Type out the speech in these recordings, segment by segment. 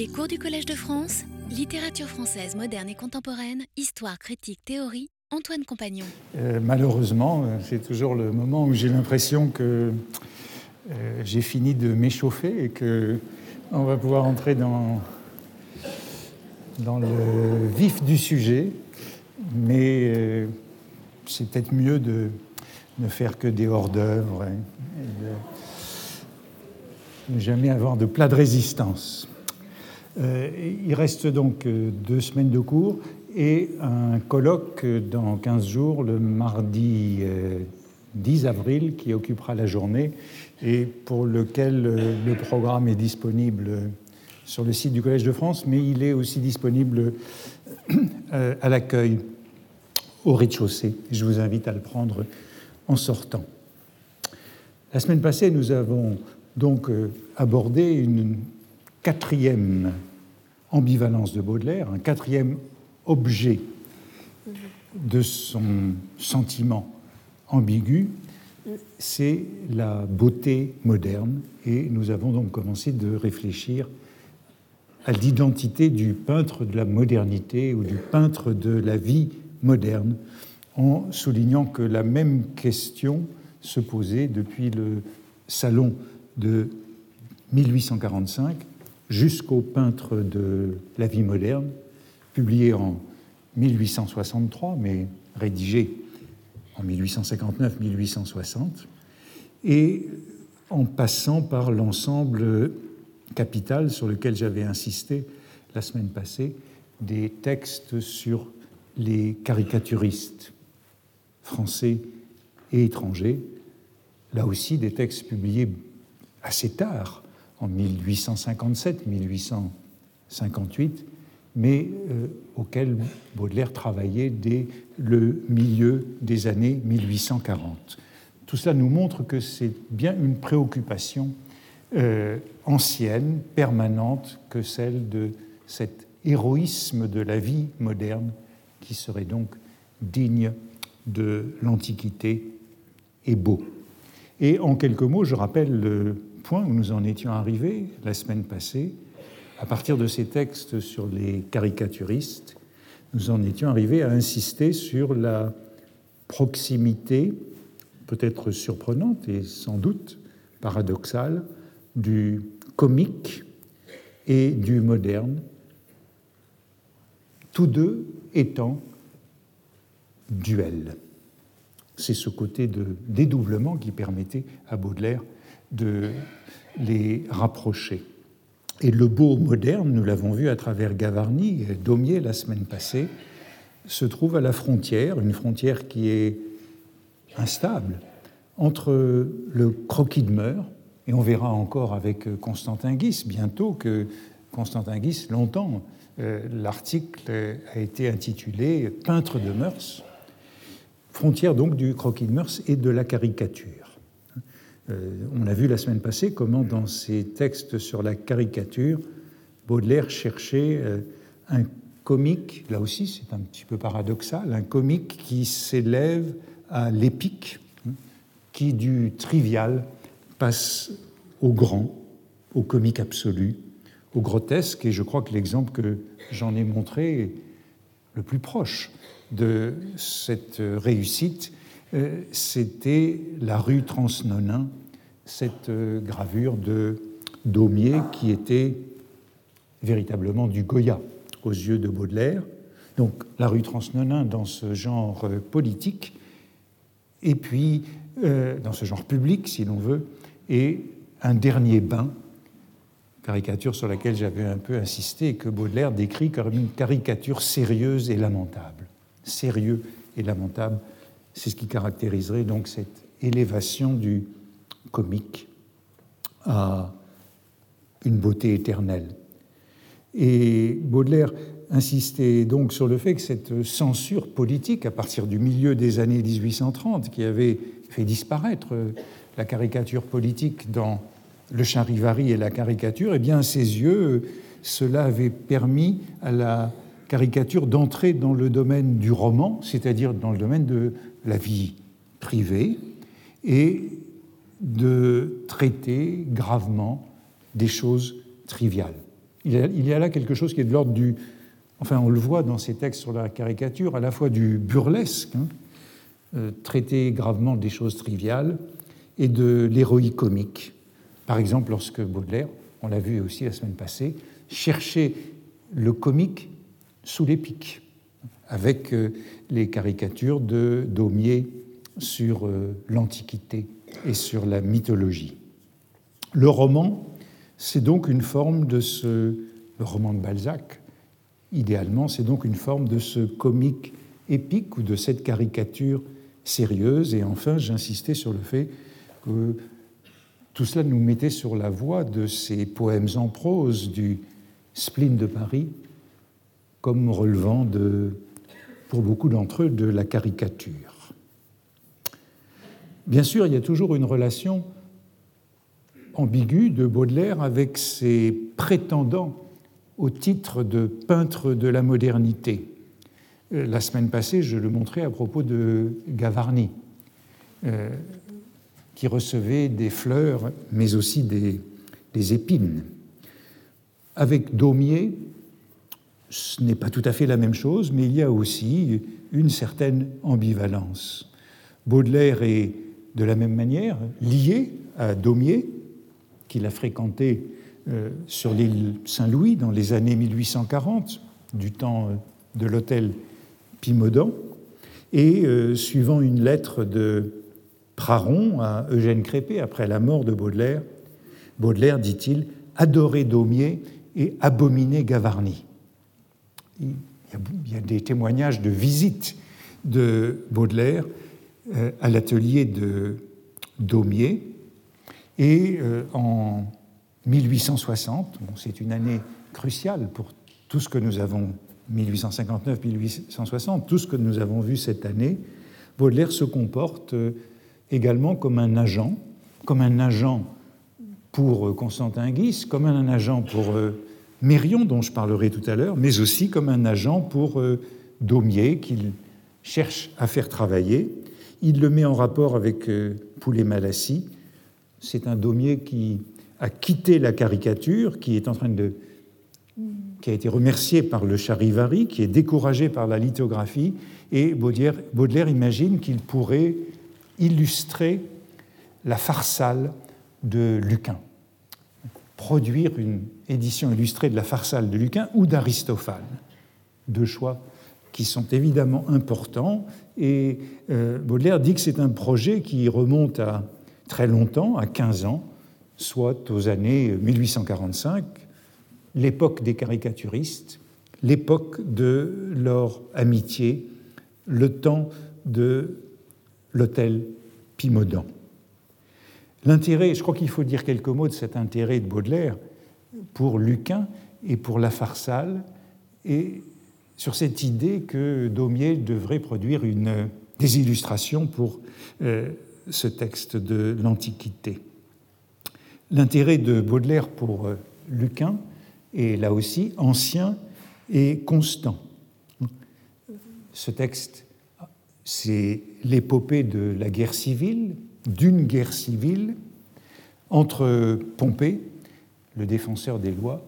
Les cours du Collège de France, littérature française moderne et contemporaine, histoire, critique, théorie, Antoine Compagnon. Euh, malheureusement, euh, c'est toujours le moment où j'ai l'impression que euh, j'ai fini de m'échauffer et que on va pouvoir entrer dans, dans le vif du sujet. Mais c'est peut-être mieux de ne faire que des hors-d'œuvre hein, et de ne jamais avoir de plat de résistance. Euh, il reste donc euh, deux semaines de cours et un colloque dans 15 jours, le mardi euh, 10 avril, qui occupera la journée et pour lequel euh, le programme est disponible sur le site du Collège de France, mais il est aussi disponible euh, à l'accueil au rez-de-chaussée. Je vous invite à le prendre en sortant. La semaine passée, nous avons donc euh, abordé une quatrième ambivalence de Baudelaire, un quatrième objet de son sentiment ambigu, c'est la beauté moderne. Et nous avons donc commencé de réfléchir à l'identité du peintre de la modernité ou du peintre de la vie moderne, en soulignant que la même question se posait depuis le salon de 1845 jusqu'au peintre de la vie moderne, publié en 1863, mais rédigé en 1859-1860, et en passant par l'ensemble capital sur lequel j'avais insisté la semaine passée, des textes sur les caricaturistes français et étrangers, là aussi des textes publiés assez tard, en 1857-1858, mais euh, auxquels Baudelaire travaillait dès le milieu des années 1840. Tout cela nous montre que c'est bien une préoccupation euh, ancienne, permanente, que celle de cet héroïsme de la vie moderne qui serait donc digne de l'Antiquité et beau. Et en quelques mots, je rappelle le point où nous en étions arrivés la semaine passée. À partir de ces textes sur les caricaturistes, nous en étions arrivés à insister sur la proximité, peut-être surprenante et sans doute paradoxale, du comique et du moderne, tous deux étant duels. C'est ce côté de dédoublement qui permettait à Baudelaire de les rapprocher. Et le beau moderne, nous l'avons vu à travers Gavarni et Daumier la semaine passée, se trouve à la frontière, une frontière qui est instable, entre le croquis de mœurs, et on verra encore avec Constantin Guis bientôt que Constantin Guis, longtemps, euh, l'article a été intitulé Peintre de mœurs, frontière donc du croquis de mœurs et de la caricature. Euh, on a vu la semaine passée comment dans ses textes sur la caricature, Baudelaire cherchait euh, un comique, là aussi c'est un petit peu paradoxal, un comique qui s'élève à l'épique, hein, qui du trivial passe au grand, au comique absolu, au grotesque, et je crois que l'exemple que j'en ai montré est le plus proche de cette réussite, euh, c'était la rue Transnonain, cette euh, gravure de Daumier qui était véritablement du Goya aux yeux de Baudelaire. Donc la rue Transnonain dans ce genre euh, politique, et puis dans ce genre public, si l'on veut, et un dernier bain, caricature sur laquelle j'avais un peu insisté et que Baudelaire décrit comme une caricature sérieuse et lamentable. Sérieux et lamentable, c'est ce qui caractériserait donc cette élévation du comique à une beauté éternelle. Et Baudelaire insistait donc sur le fait que cette censure politique, à partir du milieu des années 1830, qui avait fait disparaître la caricature politique dans le charivari et la caricature, eh bien, à ses yeux, cela avait permis à la caricature d'entrer dans le domaine du roman, c'est-à-dire dans le domaine de la vie privée, et de traiter gravement des choses triviales. Il y a, là quelque chose qui est de l'ordre du... Enfin, on le voit dans ces textes sur la caricature, à la fois du burlesque, hein, euh, traiter gravement des choses triviales, et de l'héroïque comique. Par exemple, lorsque Baudelaire, on l'a vu aussi la semaine passée, cherchait le comique sous l'épique, avec euh, les caricatures de Daumier sur euh, l'Antiquité et sur la mythologie. Le roman, c'est donc une forme de ce. Le roman de Balzac, idéalement, c'est donc une forme de ce comique épique ou de cette caricature sérieuse. Et enfin, j'insistais sur le fait que tout cela nous mettait sur la voie de ces poèmes en prose du spleen de Paris, comme relevant de, pour beaucoup d'entre eux de la caricature. Bien sûr, il y a toujours une relation ambiguë de Baudelaire avec ses prétendants au titre de peintre de la modernité. Euh, la semaine passée, je le montrais à propos de Gavarni. Euh, qui recevait des fleurs, mais aussi des, épines. Avec Daumier, ce n'est pas tout à fait la même chose, mais il y a aussi une certaine ambivalence. Baudelaire est de la même manière lié à Daumier, qu'il a fréquenté euh, sur l'île Saint-Louis dans les années 1840, du temps euh, de l'hôtel Pimodan, et euh, suivant une lettre de Praron à Eugène Crépé après la mort de Baudelaire. Baudelaire, dit-il, adorait Daumier et abominait Gavarni. Il y a des témoignages de visite de Baudelaire à l'atelier de Daumier. Et euh, en 1860, c'est une année cruciale pour tout ce que nous avons, 1859-1860, tout ce que nous avons vu cette année, Baudelaire se comporte euh, également comme un agent, comme un agent pour euh, Constantin Guis, comme un agent pour euh, Mérion, dont je parlerai tout à l'heure, mais aussi comme un agent pour euh, Daumier, qu'il cherche à faire travailler. Il le met en rapport avec Poulet-Malassis. C'est un Daumier qui a quitté la caricature, qui est en train de qui a été remercié par le Charivari, qui est découragé par la lithographie, et Baudelaire, Baudelaire imagine qu'il pourrait illustrer la farsale de Lucain, produire une édition illustrée de la farsale de Lucain ou d'Aristophane. Deux choix qui sont évidemment importants. Et euh, Baudelaire dit que c'est un projet qui remonte à très longtemps, à 15 ans, soit aux années 1845, l'époque des caricaturistes, l'époque de leur amitié, le temps de l'hôtel Pimodan. L'intérêt, je crois qu'il faut dire quelques mots de cet intérêt de Baudelaire pour Lucain et pour la farsale, et sur cette idée que Daumier devrait produire des illustrations pour euh, ce texte de l'Antiquité. L'intérêt de Baudelaire pour euh, Lucain est là aussi ancien et constant. Ce texte c'est l'épopée de la guerre civile, d'une guerre civile entre Pompée, le défenseur des lois,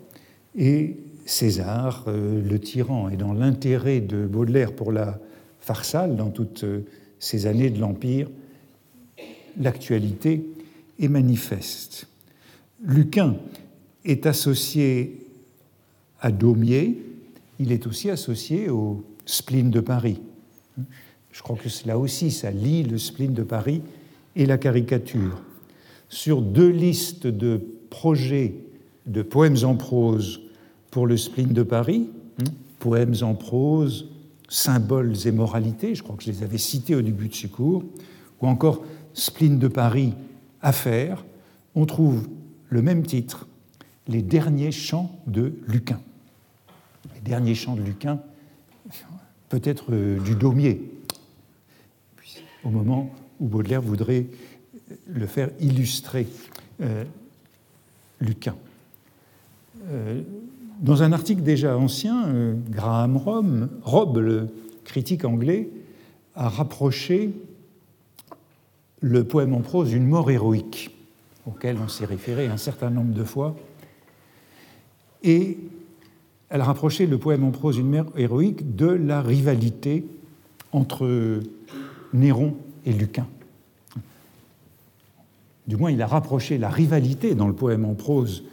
et César, euh, le tyran. Et dans l'intérêt de Baudelaire pour la farsale, dans toutes euh, ces années de l'Empire, l'actualité est manifeste. Lucain est associé à Daumier, il est aussi associé au spleen de Paris. Je crois que là aussi, ça lie le spleen de Paris et la caricature. Sur deux listes de projets de poèmes en prose pour le spleen de Paris, hein, poèmes en prose, symboles et moralités, je crois que je les avais cités au début de ce cours, ou encore spleen de Paris, affaires, on trouve le même titre, Les derniers chants de Lucain. Les derniers chants de Lucain, peut-être euh, du Daumier, au moment où Baudelaire voudrait le faire illustrer euh, Lucain. Euh, dans un article déjà ancien, euh, Graham Robb, le critique anglais, a rapproché le poème en prose d'une mort héroïque, auquel on s'est référé un certain nombre de fois. et elle rapprochait le poème en prose Une mère héroïque de la rivalité entre Néron et Lucain. Du moins, il a rapproché la rivalité dans le poème en prose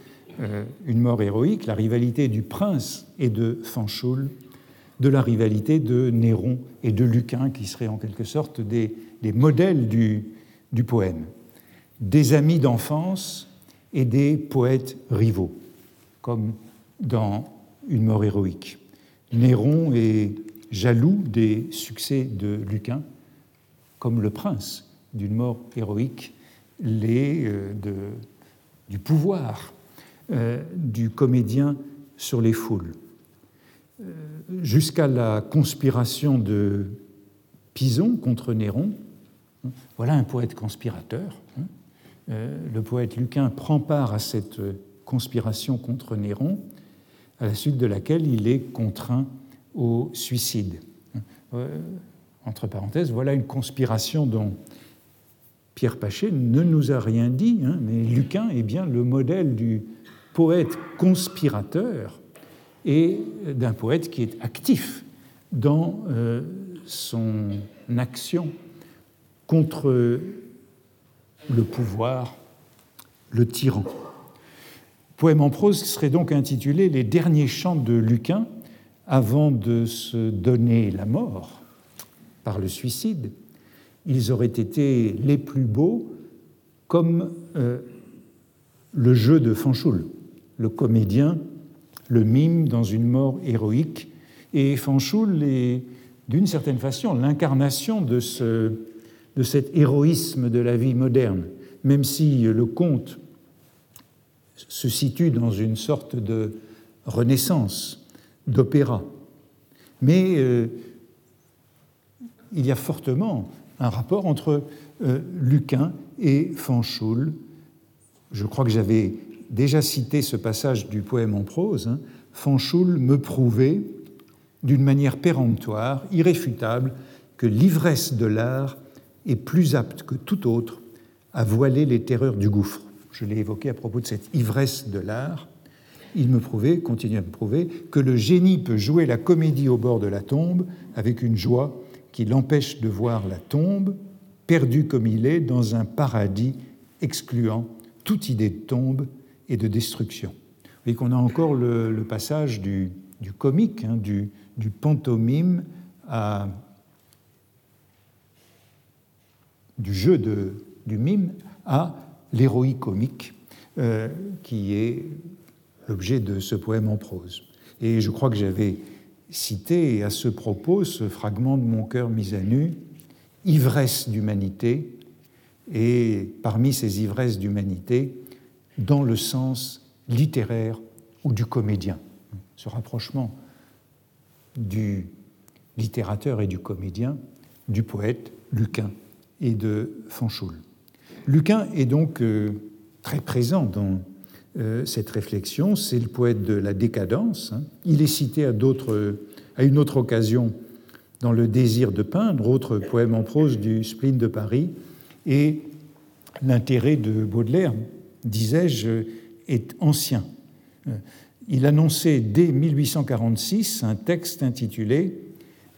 Une mort héroïque, la rivalité du prince et de Fanchoul, de la rivalité de Néron et de Lucain, qui seraient en quelque sorte des, modèles du, du poème. Des amis d'enfance et des poètes rivaux, comme dans Une mort héroïque. Néron est jaloux des succès de Lucain, comme le prince d'une mort héroïque les, euh, de, du pouvoir euh, du comédien sur les foules. Euh, jusqu'à la conspiration de Pison contre Néron, voilà un poète conspirateur. Hein. le poète Lucain prend part à cette conspiration contre Néron, à la suite de laquelle il est contraint au suicide. Entre parenthèses, voilà une conspiration dont Pierre Paché ne nous a rien dit, hein, mais Lucain est bien le modèle du poète conspirateur et d'un poète qui est actif dans euh, son action contre le pouvoir, le tyran. poème en prose serait donc intitulé Les derniers chants de Lucain avant de se donner la mort par le suicide ils auraient été les plus beaux comme euh, le jeu de Fanchoul, le comédien, le mime dans une mort héroïque. Et Fanchoul est, d'une certaine façon, l'incarnation de, ce, de cet héroïsme de la vie moderne, même si le conte se situe dans une sorte de renaissance, d'opéra. Mais euh, il y a fortement un rapport entre euh, Lucain et Fanchoul. Je crois que j'avais déjà cité ce passage du poème en prose. Hein. Fanchoul me prouvait d'une manière péremptoire, irréfutable, que l'ivresse de l'art est plus apte que tout autre à voiler les terreurs du gouffre. Je l'ai évoqué à propos de cette ivresse de l'art. Il me prouvait, continue à me prouver, que le génie peut jouer la comédie au bord de la tombe avec une joie qui l'empêche de voir la tombe, perdu comme il est dans un paradis excluant toute idée de tombe et de destruction. Vous voyez qu'on a encore le, passage du, comique, hein, du, pantomime à, du jeu de, du mime à l'héroïque comique, euh, qui est l'objet de ce poème en prose. Et je crois que j'avais citer à ce propos ce fragment de Mon cœur mis à nu, ivresse d'humanité, et parmi ces ivresses d'humanité, dans le sens littéraire ou du comédien. Ce rapprochement du littérateur et du comédien, du poète Lucain et de Fanchoul. Lucain est donc euh, très présent dans euh, cette réflexion. C'est le poète de la décadence. Hein. Il est cité à, à une autre occasion dans Le désir de peindre, autre poème en prose du spleen de Paris. Et l'intérêt de Baudelaire, disais-je, est ancien. Euh, il annonçait dès 1846 un texte intitulé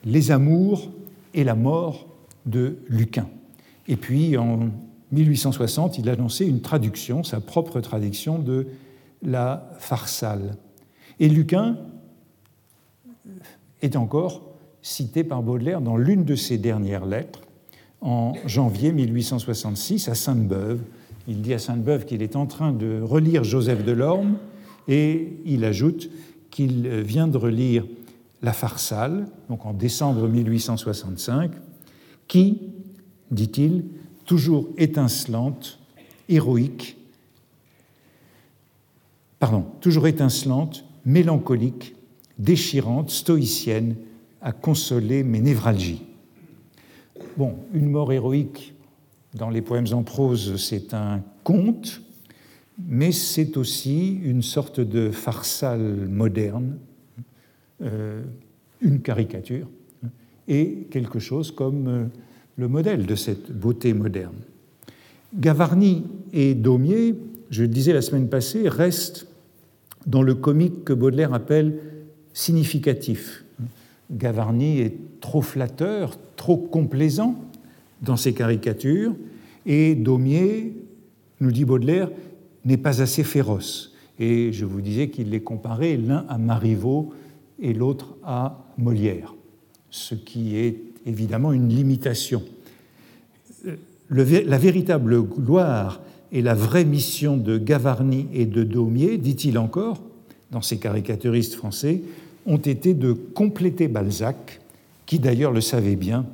Les amours et la mort de Lucain. Et puis en 1860, il annonçait une traduction, sa propre traduction de la Farsale. Et Lucain est encore cité par Baudelaire dans l'une de ses dernières lettres, en janvier 1866, à Sainte-Beuve. Il dit à Sainte-Beuve qu'il est en train de relire Joseph Delorme et il ajoute qu'il vient de relire La Farsale, donc en décembre 1865, qui, dit-il, toujours étincelante, héroïque, pardon, toujours étincelante, mélancolique, déchirante, stoïcienne, à consoler mes névralgies. Bon, une mort héroïque dans les poèmes en prose, c'est un conte, mais c'est aussi une sorte de farsale moderne, euh, une caricature, et quelque chose comme euh, le modèle de cette beauté moderne. Gavarni et Daumier, je le disais la semaine passée, restent dans le comique que Baudelaire appelle significatif. Gavarni est trop flatteur, trop complaisant dans ses caricatures, et Daumier, nous dit Baudelaire, n'est pas assez féroce. Et je vous disais qu'il les comparait l'un à Marivaux et l'autre à Molière, ce qui est évidemment une limitation. la véritable gloire et la vraie mission de Gavarni et de Daumier, dit-il encore, dans ses caricaturistes français, ont été de compléter Balzac, qui d'ailleurs le savait bien,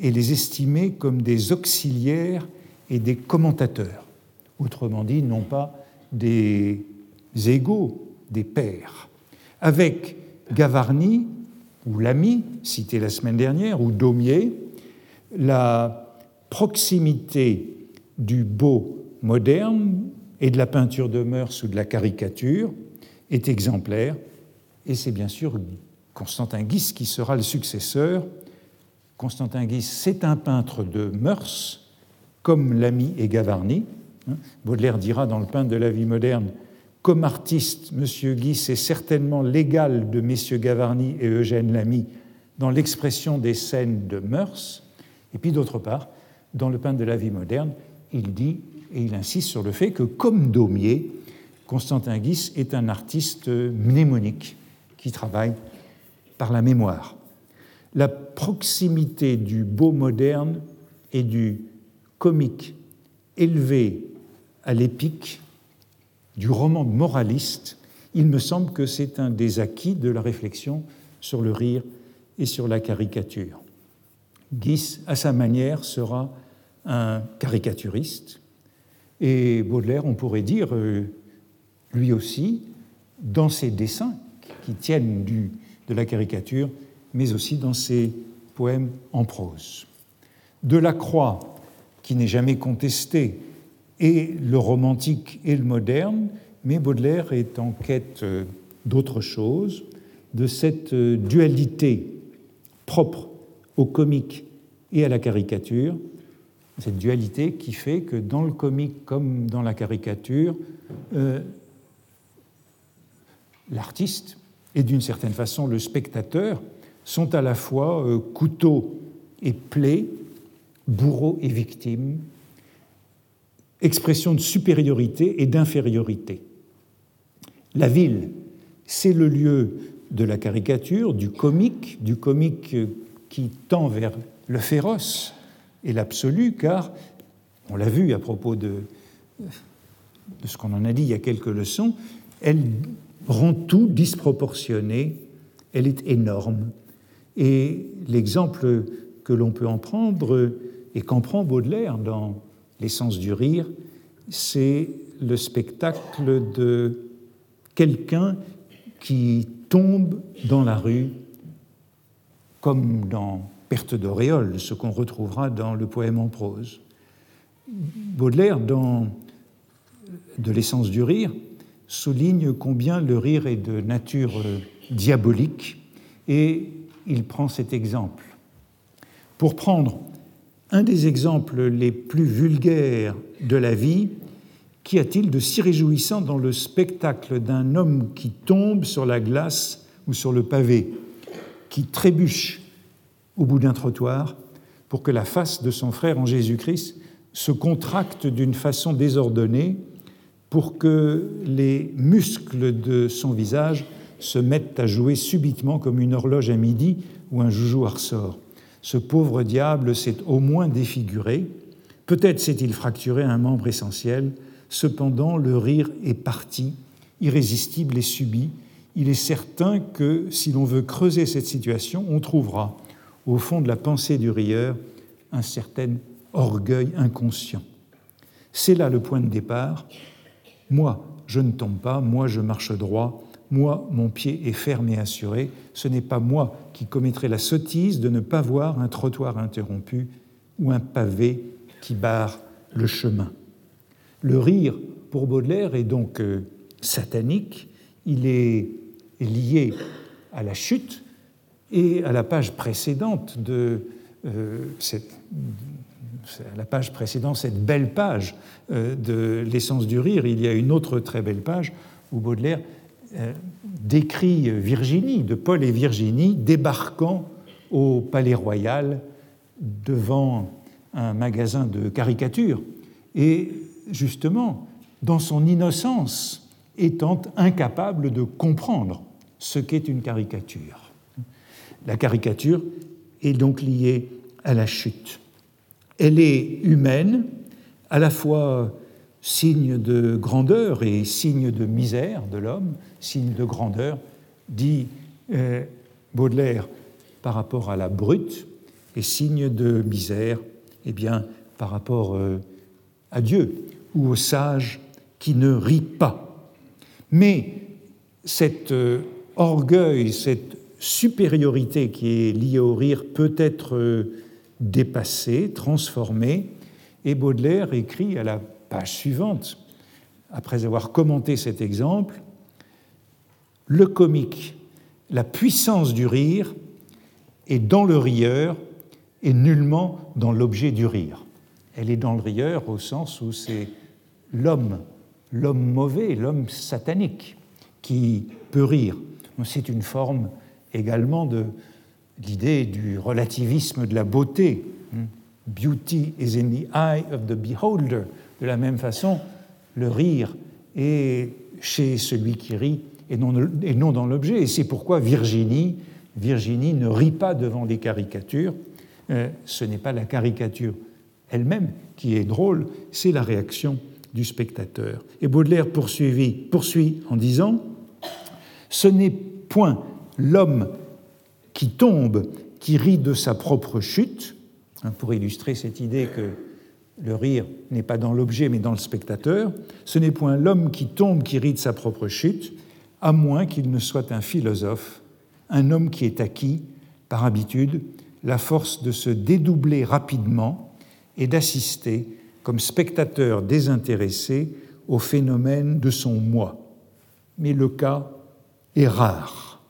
et les estimer comme des auxiliaires et des commentateurs, autrement dit, non pas des égaux, des pairs. Avec Gavarni, ou l'ami, cité la semaine dernière, ou Daumier, la proximité du beau moderne et de la peinture de mœurs ou de la caricature est exemplaire, et c'est bien sûr Constantin Guis qui sera le successeur. Constantin Guis, c'est un peintre de mœurs, comme l'ami et Gavarni. Hein. Baudelaire dira dans le peintre de la vie moderne comme artiste, M. Guis est certainement l'égal de messieurs Gavarni et Eugène Lamy dans l'expression des scènes de mœurs. Et puis d'autre part, dans le peintre de la vie moderne, il dit et il insiste sur le fait que, comme Daumier, Constantin Guis est un artiste mnémonique qui travaille par la mémoire. La proximité du beau moderne et du comique élevé à l'épique du roman moraliste, il me semble que c'est un des acquis de la réflexion sur le rire et sur la caricature. Guis, à sa manière, sera un caricaturiste, et Baudelaire, on pourrait dire, euh, lui aussi, dans ses dessins qui tiennent du, de la caricature, mais aussi dans ses poèmes en prose. Delacroix, qui n'est jamais contesté, et le romantique et le moderne, mais Baudelaire est en quête euh, d'autre chose, de cette euh, dualité propre au comique et à la caricature, cette dualité qui fait que dans le comique comme dans la caricature, euh, l'artiste et d'une certaine façon le spectateur sont à la fois couteau et plaie, bourreau et victime, expression de supériorité et d'infériorité. La ville, c'est le lieu de la caricature, du comique, du comique qui tend vers le féroce et l'absolu, car, on l'a vu à propos de, de ce qu'on en a dit il y a quelques leçons, elle rend tout disproportionné, elle est énorme. Et l'exemple que l'on peut en prendre, et qu'en prend Baudelaire dans l'essence du rire, c'est le spectacle de quelqu'un qui tombe dans la rue, comme dans Perte d'auréole, ce qu'on retrouvera dans le poème en prose. Baudelaire, dans De l'essence du rire, souligne combien le rire est de nature diabolique et il prend cet exemple. Pour prendre un des exemples les plus vulgaires de la vie, qu'y a-t-il de si réjouissant dans le spectacle d'un homme qui tombe sur la glace ou sur le pavé, qui trébuche au bout d'un trottoir pour que la face de son frère en Jésus-Christ se contracte d'une façon désordonnée pour que les muscles de son visage se mettent à jouer subitement comme une horloge à midi ou un joujou à ressort. Ce pauvre diable s'est au moins défiguré, peut-être s'est-il fracturé un membre essentiel, cependant le rire est parti, irrésistible et subi. Il est certain que si l'on veut creuser cette situation, on trouvera au fond de la pensée du rieur un certain orgueil inconscient. C'est là le point de départ. Moi, je ne tombe pas, moi, je marche droit, moi, mon pied est ferme et assuré, ce n'est pas moi qui commettrai la sottise de ne pas voir un trottoir interrompu ou un pavé qui barre le chemin. Le rire, pour Baudelaire, est donc euh, satanique, il est lié à la chute et à la page précédente de euh, cette, belle page euh, de l'essence du rire, il y a une autre très belle page où Baudelaire décrit Virginie, de Paul et Virginie, débarquant au Palais Royal devant un magasin de caricatures et justement, dans son innocence, étant incapable de comprendre ce qu'est une caricature. La caricature est donc liée à la chute. Elle est humaine, à la fois signe de grandeur et signe de misère de l'homme, signe de grandeur, dit euh, Baudelaire par rapport à la brute, et signe de misère, eh bien, par rapport euh, à Dieu ou au sage qui ne rit pas. Mais cet euh, orgueil, cette supériorité qui est liée au rire peut être dépassée, transformée, et Baudelaire écrit à la page suivante, après avoir commenté cet exemple, le comique, la puissance du rire est dans le rieur et nullement dans l'objet du rire. Elle est dans le rieur au sens où c'est l'homme, l'homme mauvais, l'homme satanique qui peut rire. C'est une forme également de l'idée du relativisme de la beauté. Beauty is in the eye of the beholder. De la même façon, le rire est chez celui qui rit et non, dans l'objet. Et c'est pourquoi Virginie, ne rit pas devant les caricatures. Euh, ce n'est pas la caricature elle-même qui est drôle, c'est la réaction du spectateur. Et Baudelaire poursuit, poursuit en disant Ce n'est point l'homme qui tombe qui rit de sa propre chute, hein, pour illustrer cette idée que le rire n'est pas dans l'objet mais dans le spectateur, ce n'est point l'homme qui tombe qui rit de sa propre chute, à moins qu'il ne soit un philosophe, un homme qui est acquis, par habitude, la force de se dédoubler rapidement et d'assister comme spectateur désintéressé au phénomène de son moi. Mais le cas est rare.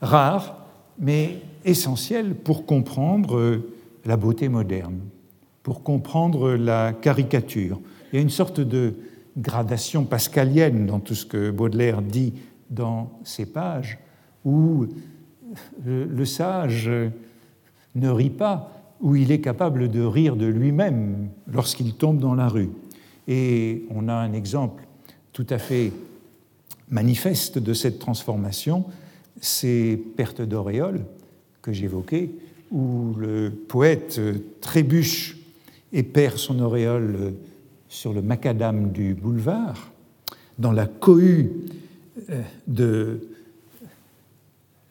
Rare, mais essentiel pour comprendre la beauté moderne, pour comprendre la caricature. Il y a une sorte de gradation pascalienne dans tout ce que Baudelaire dit dans ses pages, où le sage ne rit pas, où il est capable de rire de lui-même lorsqu'il tombe dans la rue. Et on a un exemple tout à fait manifeste de cette transformation, ces pertes d'auréole que j'évoquais, où le poète trébuche et perd son auréole sur le macadam du boulevard, dans la cohue euh, de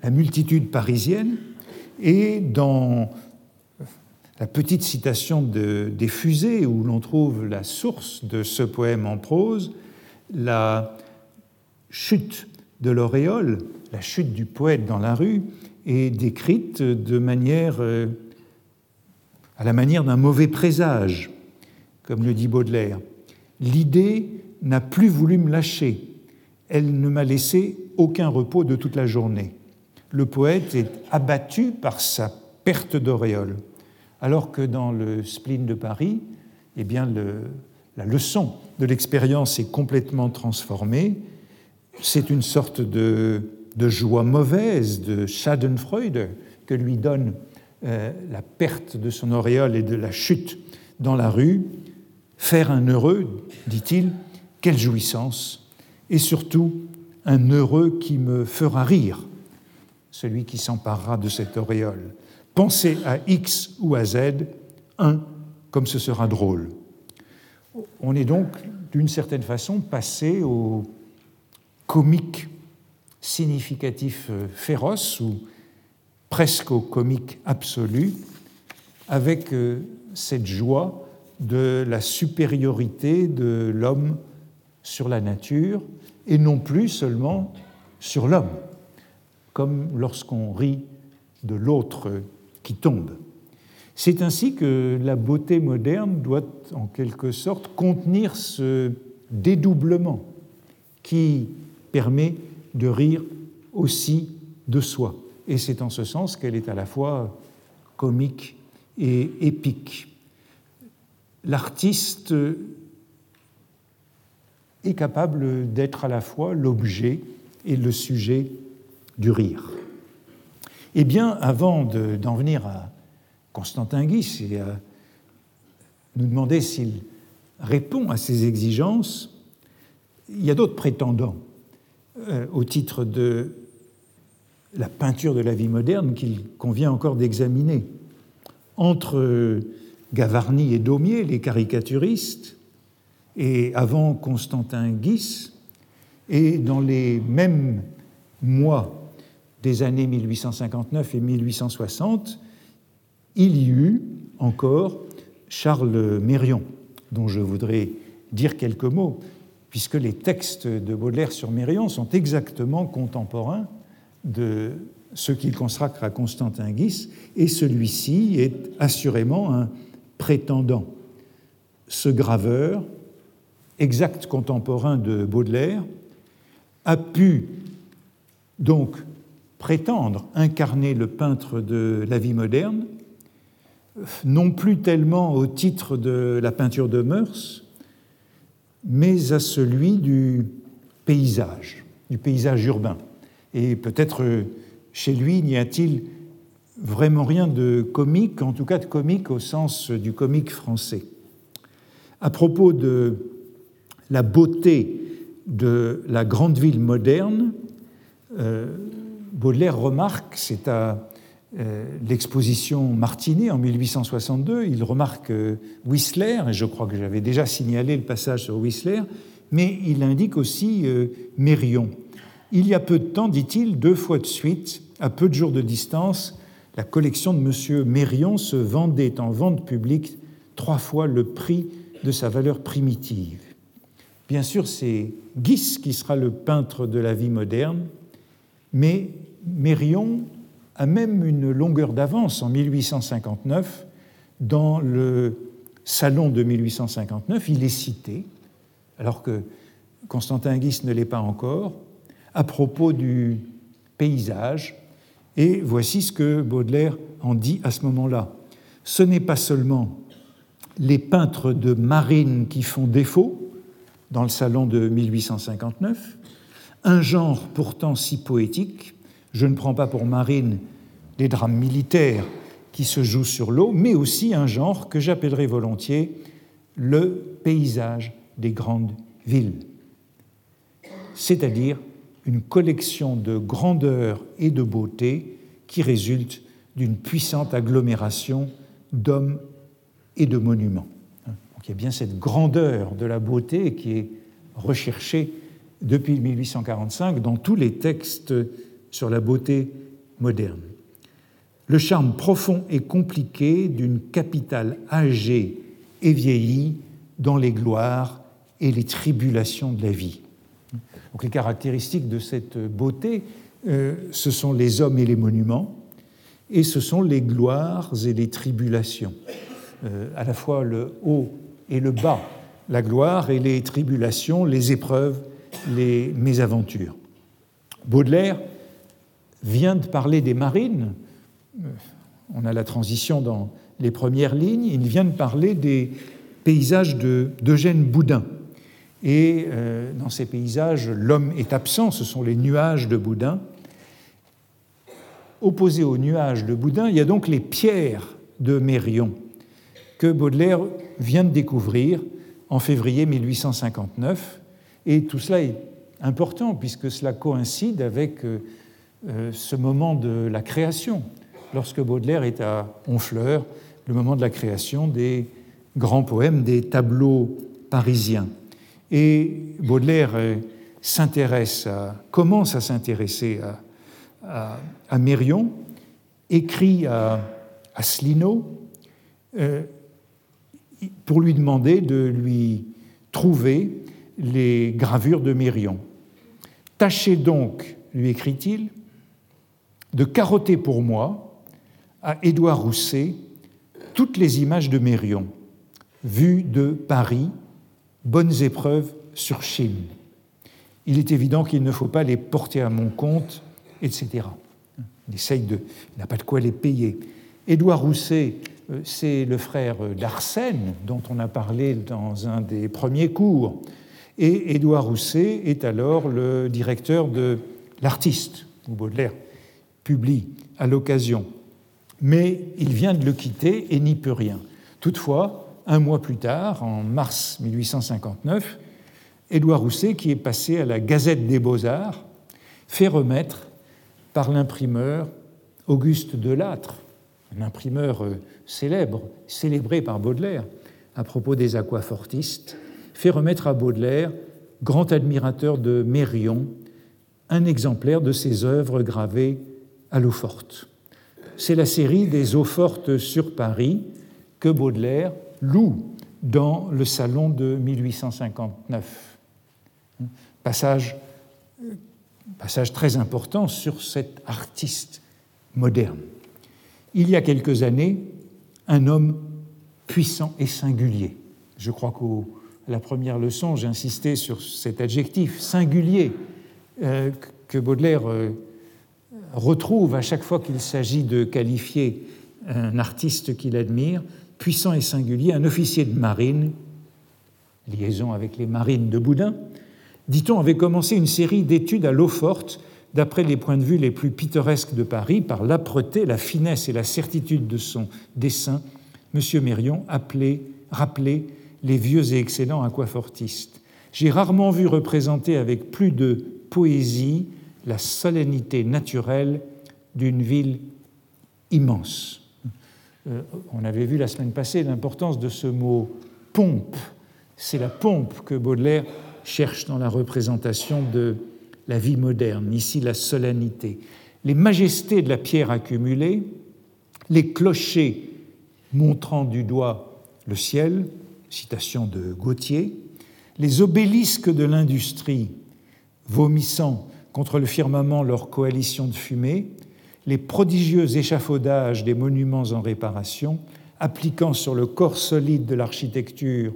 la multitude parisienne et dans la petite citation de, des fusées où l'on trouve la source de ce poème en prose, la chute de l'auréole, la chute du poète dans la rue, est décrite de manière, euh, à la manière d'un mauvais présage, comme le dit Baudelaire. L'idée n'a plus voulu me lâcher, elle ne m'a laissé aucun repos de toute la journée. Le poète est abattu par sa perte d'auréole alors que dans le spleen de Paris, eh bien, la leçon de l'expérience est complètement transformée. C'est une sorte de, joie mauvaise, de Schadenfreude, que lui donne euh, la perte de son auréole et de la chute dans la rue. Faire un heureux, dit-il, quelle jouissance, et surtout un heureux qui me fera rire, celui qui s'emparera de cette auréole. Pensez à X ou à Z, un comme ce sera drôle. On est donc d'une certaine façon passé au comique significatif euh, féroce ou presque au comique absolu, avec euh, cette joie de la supériorité de l'homme sur la nature et non plus seulement sur l'homme, comme lorsqu'on rit de l'autre qui tombe. C'est ainsi que la beauté moderne doit en quelque sorte contenir ce dédoublement qui permet de rire aussi de soi. Et c'est en ce sens qu'elle est à la fois comique et épique. L'artiste est capable d'être à la fois l'objet et le sujet du rire. Eh bien, avant d'en venir à Constantin Guis et à nous demander s'il répond à ces exigences, il y a d'autres prétendants euh, au titre de la peinture de la vie moderne qu'il convient encore d'examiner. Entre Gavarni et Daumier, les caricaturistes, et avant Constantin Guis, et dans les mêmes mois des années 1859 et 1860, il y eut encore Charles Mérion, dont je voudrais dire quelques mots, puisque les textes de Baudelaire sur Mérion sont exactement contemporains de ce qu'il consacre à Constantin Guis, et celui-ci est assurément un prétendant. Ce graveur, exact contemporain de Baudelaire, a pu donc prétendre incarner le peintre de la vie moderne, non plus tellement au titre de la peinture de mœurs, mais à celui du paysage, du paysage urbain. Et peut-être chez lui n'y a-t-il vraiment rien de comique, en tout cas de comique au sens du comique français. À propos de la beauté de la grande ville moderne, euh, Baudelaire remarque, c'est à euh, l'exposition Martinet en 1862, il remarque euh, Whistler, et je crois que j'avais déjà signalé le passage sur Whistler, mais il indique aussi Mérion. Il y a peu de temps, dit-il, deux fois de suite, à peu de jours de distance, la collection de M. Mérion se vendait en vente publique trois fois le prix de sa valeur primitive. Bien sûr, c'est Guis qui sera le peintre de la vie moderne, mais Mérion a même une longueur d'avance en 1859. Dans le salon de 1859, il est cité, alors que Constantin Guis ne l'est pas encore, à propos du paysage. Et voici ce que Baudelaire en dit à ce moment-là. Ce n'est pas seulement les peintres de marine qui font défaut dans le salon de 1859, un genre pourtant si poétique, je ne prends pas pour marine les drames militaires qui se jouent sur l'eau, mais aussi un genre que j'appellerai volontiers le paysage des grandes villes, c'est-à-dire une collection de grandeur et de beauté qui résulte d'une puissante agglomération d'hommes et de monuments. Donc il y a bien cette grandeur de la beauté qui est recherchée depuis 1845 dans tous les textes sur la beauté moderne. Le charme profond et compliqué d'une capitale âgée et vieillie dans les gloires et les tribulations de la vie. Donc les caractéristiques de cette beauté, euh, ce sont les hommes et les monuments, et ce sont les gloires et les tribulations, euh, à la fois le haut et le bas, la gloire et les tribulations, les épreuves, les mésaventures. Baudelaire vient de parler des marines, euh, on a la transition dans les premières lignes, il vient de parler des paysages d'Eugène Boudin. Et euh, dans ces paysages, l'homme est absent, ce sont les nuages de Boudin. Opposés aux nuages de Boudin, il y a donc les pierres de Mérion que Baudelaire vient de découvrir en février 1859. Et tout cela est important puisque cela coïncide avec euh, euh, ce moment de la création, lorsque Baudelaire est à Honfleur, le moment de la création des grands poèmes, des tableaux parisiens. Et Baudelaire euh, s'intéresse commence à s'intéresser à, Mérion, écrit à, à euh, pour lui demander de lui trouver les gravures de Mérion. Tâchez donc, lui écrit-il, de carotter pour moi à Édouard Rousset toutes les images de Mérion, vues de Paris bonnes épreuves sur Chine. Il est évident qu'il ne faut pas les porter à mon compte, etc. Il n'a pas de quoi les payer. Édouard Rousset, euh, c'est le frère d'Arsène, dont on a parlé dans un des premiers cours. Et Édouard Rousset est alors le directeur de l'artiste, où Baudelaire publie à l'occasion. Mais il vient de le quitter et n'y peut rien. Toutefois, un mois plus tard, en mars 1859, Édouard Rousset, qui est passé à la Gazette des Beaux-Arts, fait remettre par l'imprimeur Auguste Delattre, un imprimeur euh, célèbre, célébré par Baudelaire à propos des aquafortistes, fait remettre à Baudelaire, grand admirateur de Mérion, un exemplaire de ses œuvres gravées à l'eau forte. C'est la série des eaux fortes sur Paris que Baudelaire loue dans le salon de 1859. Passage, passage très important sur cet artiste moderne. Il y a quelques années, un homme puissant et singulier. Je crois qu'à la première leçon, j'ai insisté sur cet adjectif singulier euh, que Baudelaire euh, retrouve à chaque fois qu'il s'agit de qualifier un artiste qu'il admire, puissant et singulier, un officier de marine, liaison avec les marines de Boudin, dit-on, avait commencé une série d'études à l'eau forte d'après les points de vue les plus pittoresques de Paris, par l'âpreté, la finesse et la certitude de son dessin, M. Mérion appelait, rappelait les vieux et excellents aquafortistes. J'ai rarement vu représenter avec plus de poésie la solennité naturelle d'une ville immense. Euh, on avait vu la semaine passée l'importance de ce mot pompe. C'est la pompe que Baudelaire cherche dans la représentation de la vie moderne, ici la solennité. Les majestés de la pierre accumulée, les clochers montrant du doigt le ciel, citation de Gautier, les obélisques de l'industrie vomissant contre le firmament leur coalition de fumée, les prodigieux échafaudages des monuments en réparation, appliquant sur le corps solide de l'architecture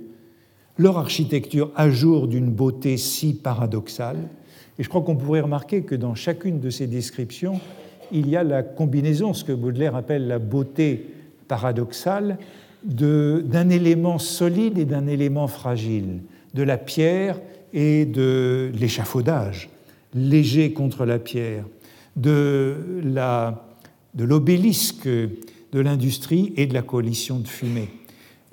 leur architecture à jour d'une beauté si paradoxale. Et je crois qu'on pourrait remarquer que dans chacune de ces descriptions, il y a la combinaison, ce que Baudelaire appelle la beauté paradoxale, d'un élément solide et d'un élément fragile, de la pierre et de l'échafaudage, léger contre la pierre, de l'obélisque de l'industrie et de la coalition de fumée.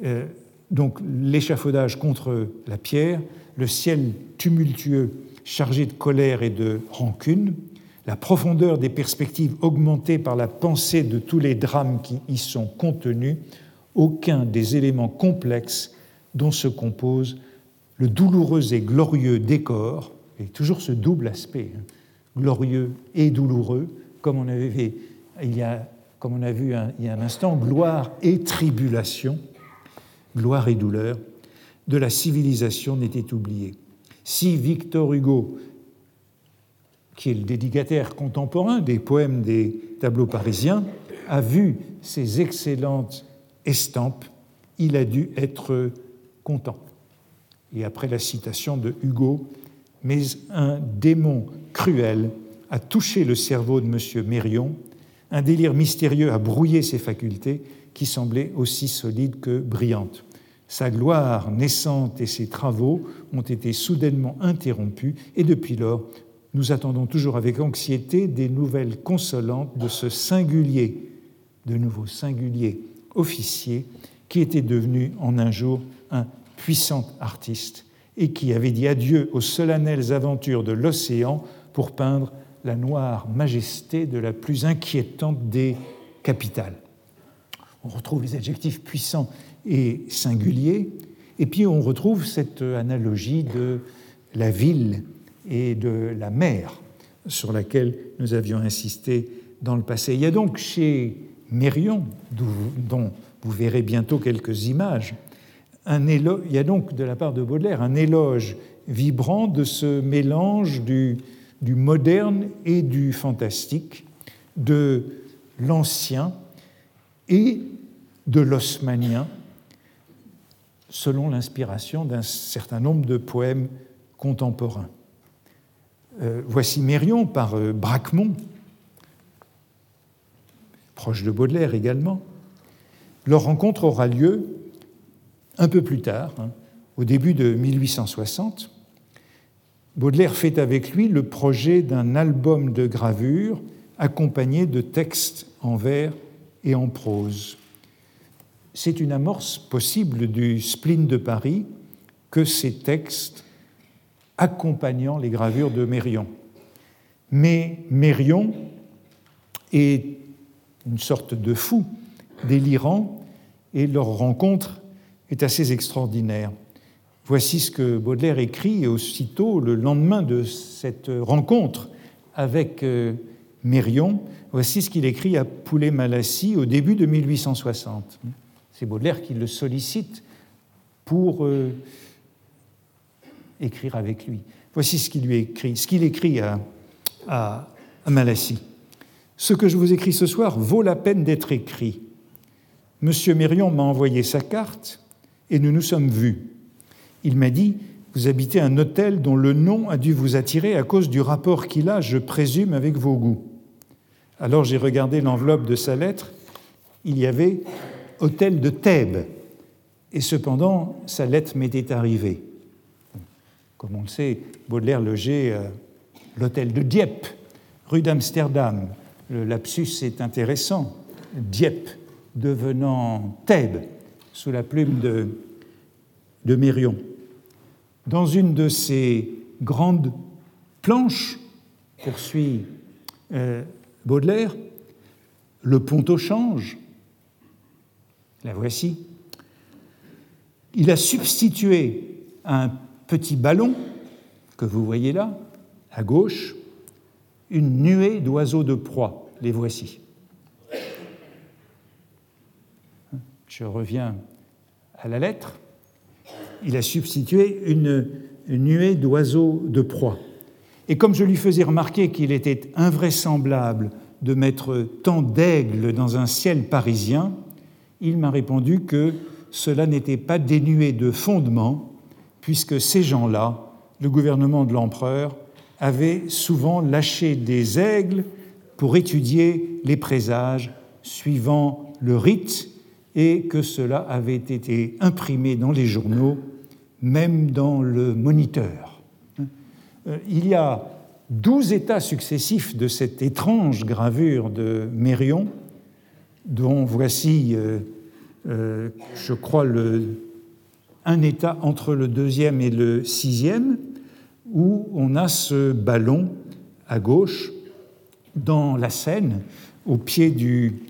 Euh, donc l'échafaudage contre la pierre, le ciel tumultueux chargé de colère et de rancune, la profondeur des perspectives augmentée par la pensée de tous les drames qui y sont contenus, aucun des éléments complexes dont se compose le douloureux et glorieux décor, et toujours ce double aspect, hein, glorieux et douloureux, comme on avait vu il y a, comme on a vu il y a un instant, gloire et tribulation, gloire et douleur, de la civilisation n'était oublié. Si Victor Hugo, qui est le dédicataire contemporain des poèmes des tableaux parisiens, a vu ces excellentes estampes, il a dû être content. Et après la citation de Hugo, mais un démon cruel a touché le cerveau de M. Mérion, un délire mystérieux a brouillé ses facultés qui semblaient aussi solides que brillantes. Sa gloire naissante et ses travaux ont été soudainement interrompus et depuis lors, nous attendons toujours avec anxiété des nouvelles consolantes de ce singulier, de nouveau singulier officier qui était devenu en un jour un puissant artiste et qui avait dit adieu aux solennelles aventures de l'océan pour peindre la noire majesté de la plus inquiétante des capitales. On retrouve les adjectifs puissants et singulier. Et puis on retrouve cette analogie de la ville et de la mer sur laquelle nous avions insisté dans le passé. Il y a donc chez Mérion, dont vous verrez bientôt quelques images, il y a donc de la part de Baudelaire un éloge vibrant de ce mélange du, moderne et du fantastique, de l'ancien et de l'osmanien, selon l'inspiration d'un certain nombre de poèmes contemporains. Euh, voici Mérion par euh, proche de Baudelaire également. Leur rencontre aura lieu un peu plus tard, hein, au début de 1860, Baudelaire fait avec lui le projet d'un album de gravures accompagné de textes en vers et en prose. C'est une amorce possible du spleen de Paris que ces textes accompagnant les gravures de Mérion. Mais Mérion est une sorte de fou délirant et leur rencontre est assez extraordinaire. Voici ce que Baudelaire écrit aussitôt le lendemain de cette rencontre avec euh, Mérion. Voici ce qu'il écrit à Poulet-Malassis au début de 1860. C'est Baudelaire qui le sollicite pour euh, écrire avec lui. Voici ce qu'il lui écrit, ce qu'il écrit à, à. Ce que je vous écris ce soir vaut la peine d'être écrit. Monsieur Mérion m'a envoyé sa carte et nous nous sommes vus. Il m'a dit Vous habitez un hôtel dont le nom a dû vous attirer à cause du rapport qu'il a, je présume, avec vos goûts. Alors j'ai regardé l'enveloppe de sa lettre. Il y avait Hôtel de Thèbes. Et cependant, sa lettre m'était arrivée. Comme on le sait, Baudelaire logeait à l'hôtel de Dieppe, rue d'Amsterdam. Le lapsus est intéressant. Dieppe devenant Thèbes sous la plume de, de Mérion. Dans une de ces grandes planches, poursuit euh, Baudelaire, le pont au change, la voici, il a substitué à un petit ballon que vous voyez là, à gauche, une nuée d'oiseaux de proie. Les voici. Je reviens à la lettre. Il a substitué une, nuée d'oiseaux de proie. Et comme je lui faisais remarquer qu'il était invraisemblable de mettre tant d'aigles dans un ciel parisien, il m'a répondu que cela n'était pas dénué de fondement, puisque ces gens-là, le gouvernement de l'empereur, avait souvent lâché des aigles pour étudier les présages suivant le rite et que cela avait été imprimé dans les journaux, même dans le Moniteur. Euh, il y a douze états successifs de cette étrange gravure de Mérion, dont voici, euh, euh, je crois, le, un état entre le deuxième et le sixième, où on a ce ballon à gauche dans la Seine, au pied du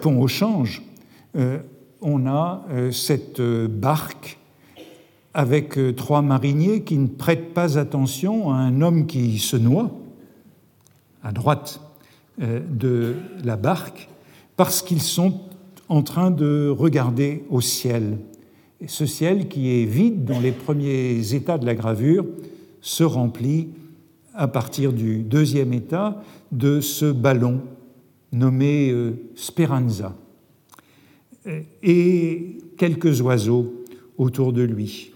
pont au change, on a euh, cette euh, barque avec trois mariniers qui ne prêtent pas attention à un homme qui se noie à droite de la barque parce qu'ils sont en train de regarder au ciel. Ce ciel qui est vide dans les premiers états de la gravure se remplit à partir du deuxième état de ce ballon nommé Speranza et quelques oiseaux autour de lui.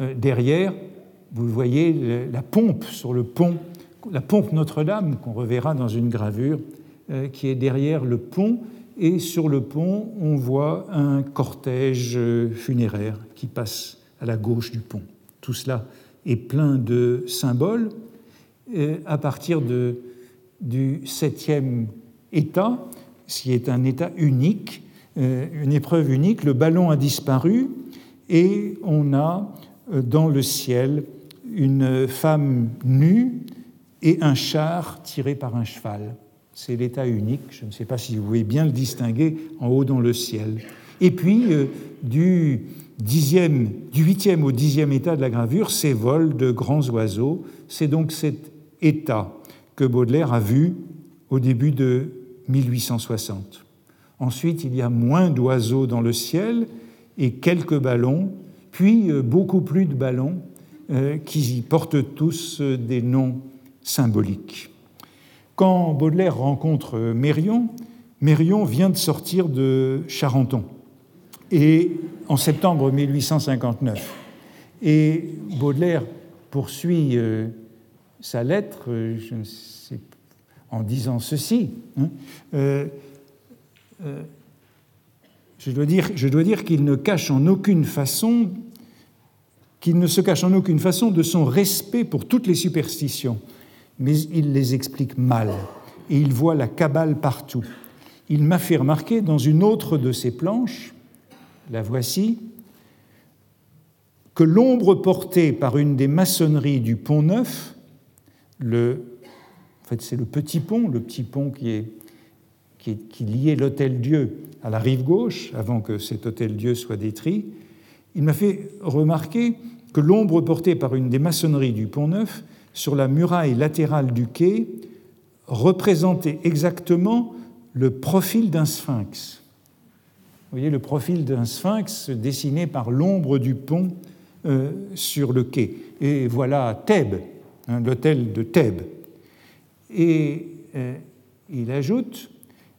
Euh, derrière, vous voyez la pompe sur le pont, la pompe Notre-Dame qu'on reverra dans une gravure euh, qui est derrière le pont. Et sur le pont, on voit un cortège euh, funéraire qui passe à la gauche du pont. Tout cela est plein de symboles. À partir du septième état, qui est un état unique, une épreuve unique, le ballon a disparu et on a euh, dans le ciel une femme nue et un char tiré par un cheval. C'est l'état unique, je ne sais pas si vous pouvez bien le distinguer en haut dans le ciel. Et puis, euh, du huitième au dixième état de la gravure, ces vols de grands oiseaux. C'est donc cet état que Baudelaire a vu au début de 1860. Ensuite, il y a moins d'oiseaux dans le ciel et quelques ballons, puis euh, beaucoup plus de ballons euh, qui portent tous euh, des noms symboliques. Quand Baudelaire rencontre Mérion, Mérion vient de sortir de Charenton et en septembre 1859. Et Baudelaire poursuit sa lettre en disant ceci. Hein, euh, je dois dire, qu'il ne cache en aucune façon qu'il ne se cache en aucune façon de son respect pour toutes les superstitions, mais il les explique mal et il voit la cabale partout. Il m'a fait remarquer dans une autre de ses planches, la voici, que l'ombre portée par une des maçonneries du pont Neuf, en fait c'est le petit pont, le petit pont qui, est, qui, liait l'hôtel Dieu à la rive gauche, avant que cet hôtel Dieu soit détruit, il m'a fait remarquer que l'ombre portée par une des maçonneries du pont Neuf sur la muraille latérale du quai représentait exactement le profil d'un sphinx. Vous voyez le profil d'un sphinx dessiné par l'ombre du pont euh, sur le quai. Et voilà Thèbes, hein, l'hôtel de Thèbes. Et euh, il ajoute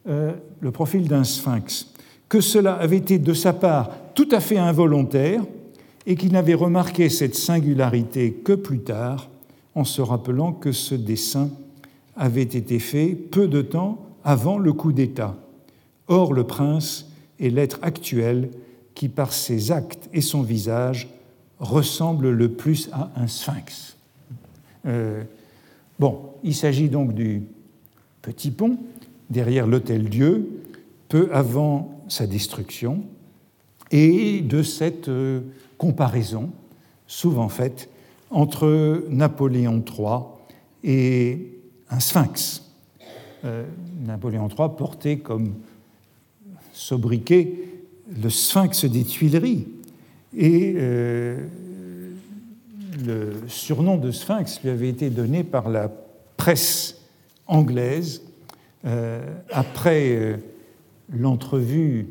euh, le profil d'un sphinx, que cela avait été de sa part tout à fait involontaire et qu'il n'avait remarqué cette singularité que plus tard, en se rappelant que ce dessin avait été fait peu de temps avant le coup d'État. Or, le prince est l'être actuel qui, par ses actes et son visage, ressemble le plus à un sphinx. Euh, bon, il s'agit donc du petit pont derrière l'hôtel Dieu, peu avant sa destruction, et de cette euh, comparaison souvent faite entre Napoléon III et un sphinx. Euh, Napoléon III portait comme sobriquet le sphinx des Tuileries. Et euh, le surnom de sphinx lui avait été donné par la presse anglaise après l'entrevue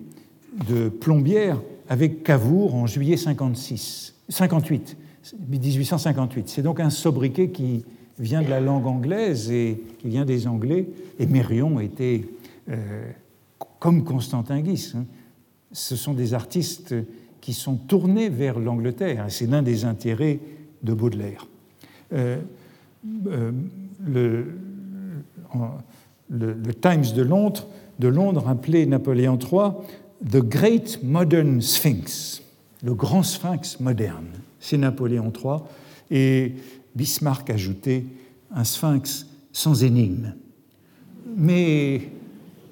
de Plombière avec Cavour en juillet 56, 58, 1858. C'est donc un sobriquet qui vient de la langue anglaise et qui vient des Anglais. Et Mérion était, euh, comme Constantin Guis, hein, ce sont des artistes qui sont tournés vers l'Angleterre. C'est l'un des intérêts de Baudelaire. Euh, euh, le, Times de Londres, de Londres appelait Napoléon III The Great Modern Sphinx, le grand sphinx moderne. C'est Napoléon III. Et Bismarck ajoutait un sphinx sans énigme. Mais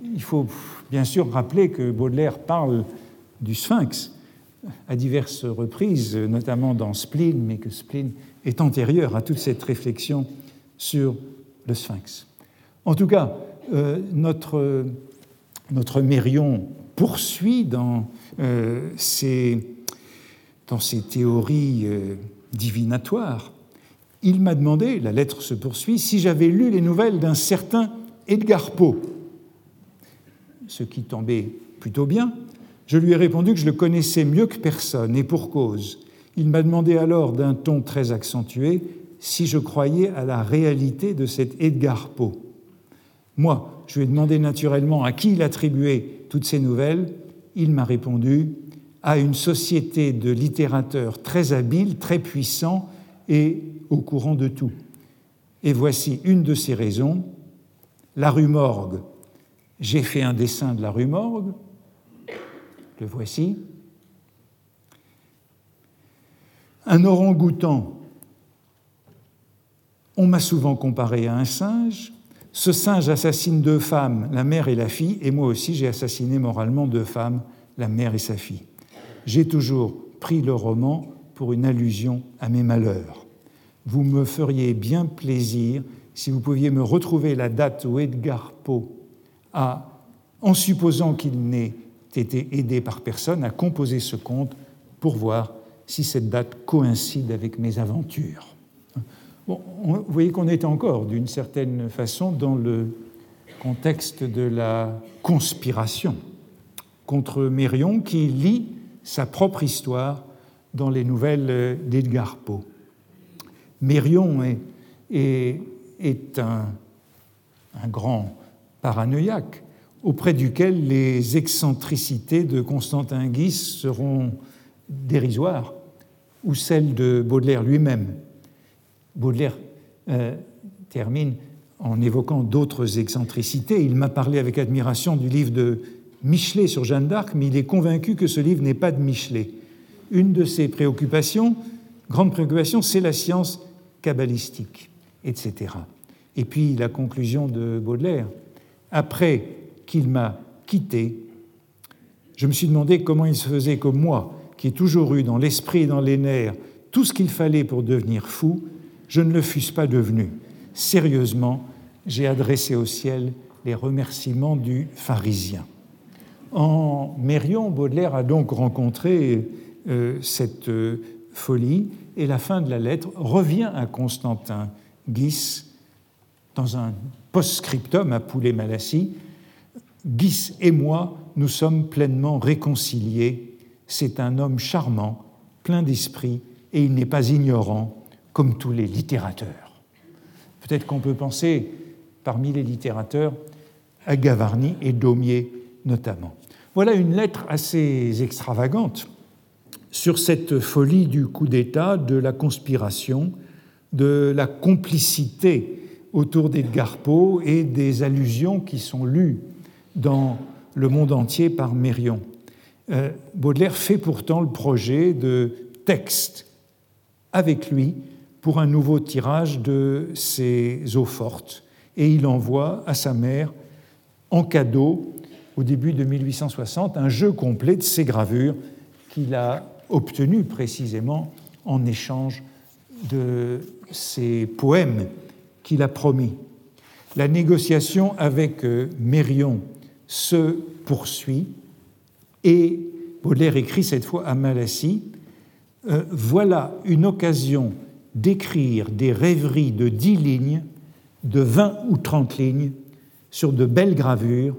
il faut bien sûr rappeler que Baudelaire parle du sphinx à diverses reprises, notamment dans Spleen, mais que Spleen est antérieur à toute cette réflexion sur le sphinx. En tout cas, euh, notre, notre Mérion poursuit dans, euh, ses, théories euh, divinatoires il m'a demandé, la lettre se poursuit, si j'avais lu les nouvelles d'un certain Edgar Poe, ce qui tombait plutôt bien. Je lui ai répondu que je le connaissais mieux que personne, et pour cause. Il m'a demandé alors d'un ton très accentué si je croyais à la réalité de cet Edgar Poe. Moi, je lui ai demandé naturellement à qui il attribuait toutes ces nouvelles. Il m'a répondu à une société de littérateurs très habiles, très puissants et au courant de tout. Et voici une de ces raisons. La rue Morgue. J'ai fait un dessin de la rue Morgue. Le voici. Un orang-outan. On m'a souvent comparé à un singe. Ce singe assassine deux femmes, la mère et la fille, et moi aussi j'ai assassiné moralement deux femmes, la mère et sa fille. J'ai toujours pris le roman pour une allusion à mes malheurs vous me feriez bien plaisir si vous pouviez me retrouver la date où Edgar Poe a, en supposant qu'il n'ait été aidé par personne, a composé ce conte pour voir si cette date coïncide avec mes aventures. Vous voyez qu'on est encore, d'une certaine façon, dans le contexte de la conspiration contre Mérion qui lit sa propre histoire dans les nouvelles d'Edgar Poe. Mérion est, un, grand paranoïaque auprès duquel les excentricités de Constantin Guis seront dérisoires, ou celles de Baudelaire lui-même. Baudelaire euh, termine en évoquant d'autres excentricités. Il m'a parlé avec admiration du livre de Michelet sur Jeanne d'Arc, mais il est convaincu que ce livre n'est pas de Michelet. Une de ses préoccupations, grande préoccupation, c'est la science kabbalistique, etc. Et puis la conclusion de Baudelaire, après qu'il m'a quitté, je me suis demandé comment il se faisait que moi, qui ai toujours eu dans l'esprit et dans les nerfs tout ce qu'il fallait pour devenir fou, je ne le fusse pas devenu. Sérieusement, j'ai adressé au ciel les remerciements du pharisien. En Mérion, Baudelaire a donc rencontré euh, cette euh, folie et la fin de la lettre revient à Constantin Guis dans un post-scriptum à Poulet-Malassis. Guis et moi, nous sommes pleinement réconciliés. C'est un homme charmant, plein d'esprit, et il n'est pas ignorant comme tous les littérateurs. Peut-être qu'on peut penser, parmi les littérateurs, à Gavarni et Daumier notamment. Voilà une lettre assez extravagante sur cette folie du coup d'État, de la conspiration, de la complicité autour d'Edgar Poe et des allusions qui sont lues dans le monde entier par Mérion. Euh, Baudelaire fait pourtant le projet de texte avec lui pour un nouveau tirage de ses eaux fortes et il envoie à sa mère en cadeau au début de 1860 un jeu complet de ses gravures qu'il a obtenu précisément en échange de ses poèmes qu'il a promis. La négociation avec euh, Mérion se poursuit et Baudelaire écrit cette fois à Malassis euh, Voilà une occasion d'écrire des rêveries de dix lignes, de vingt ou trente lignes, sur de belles gravures,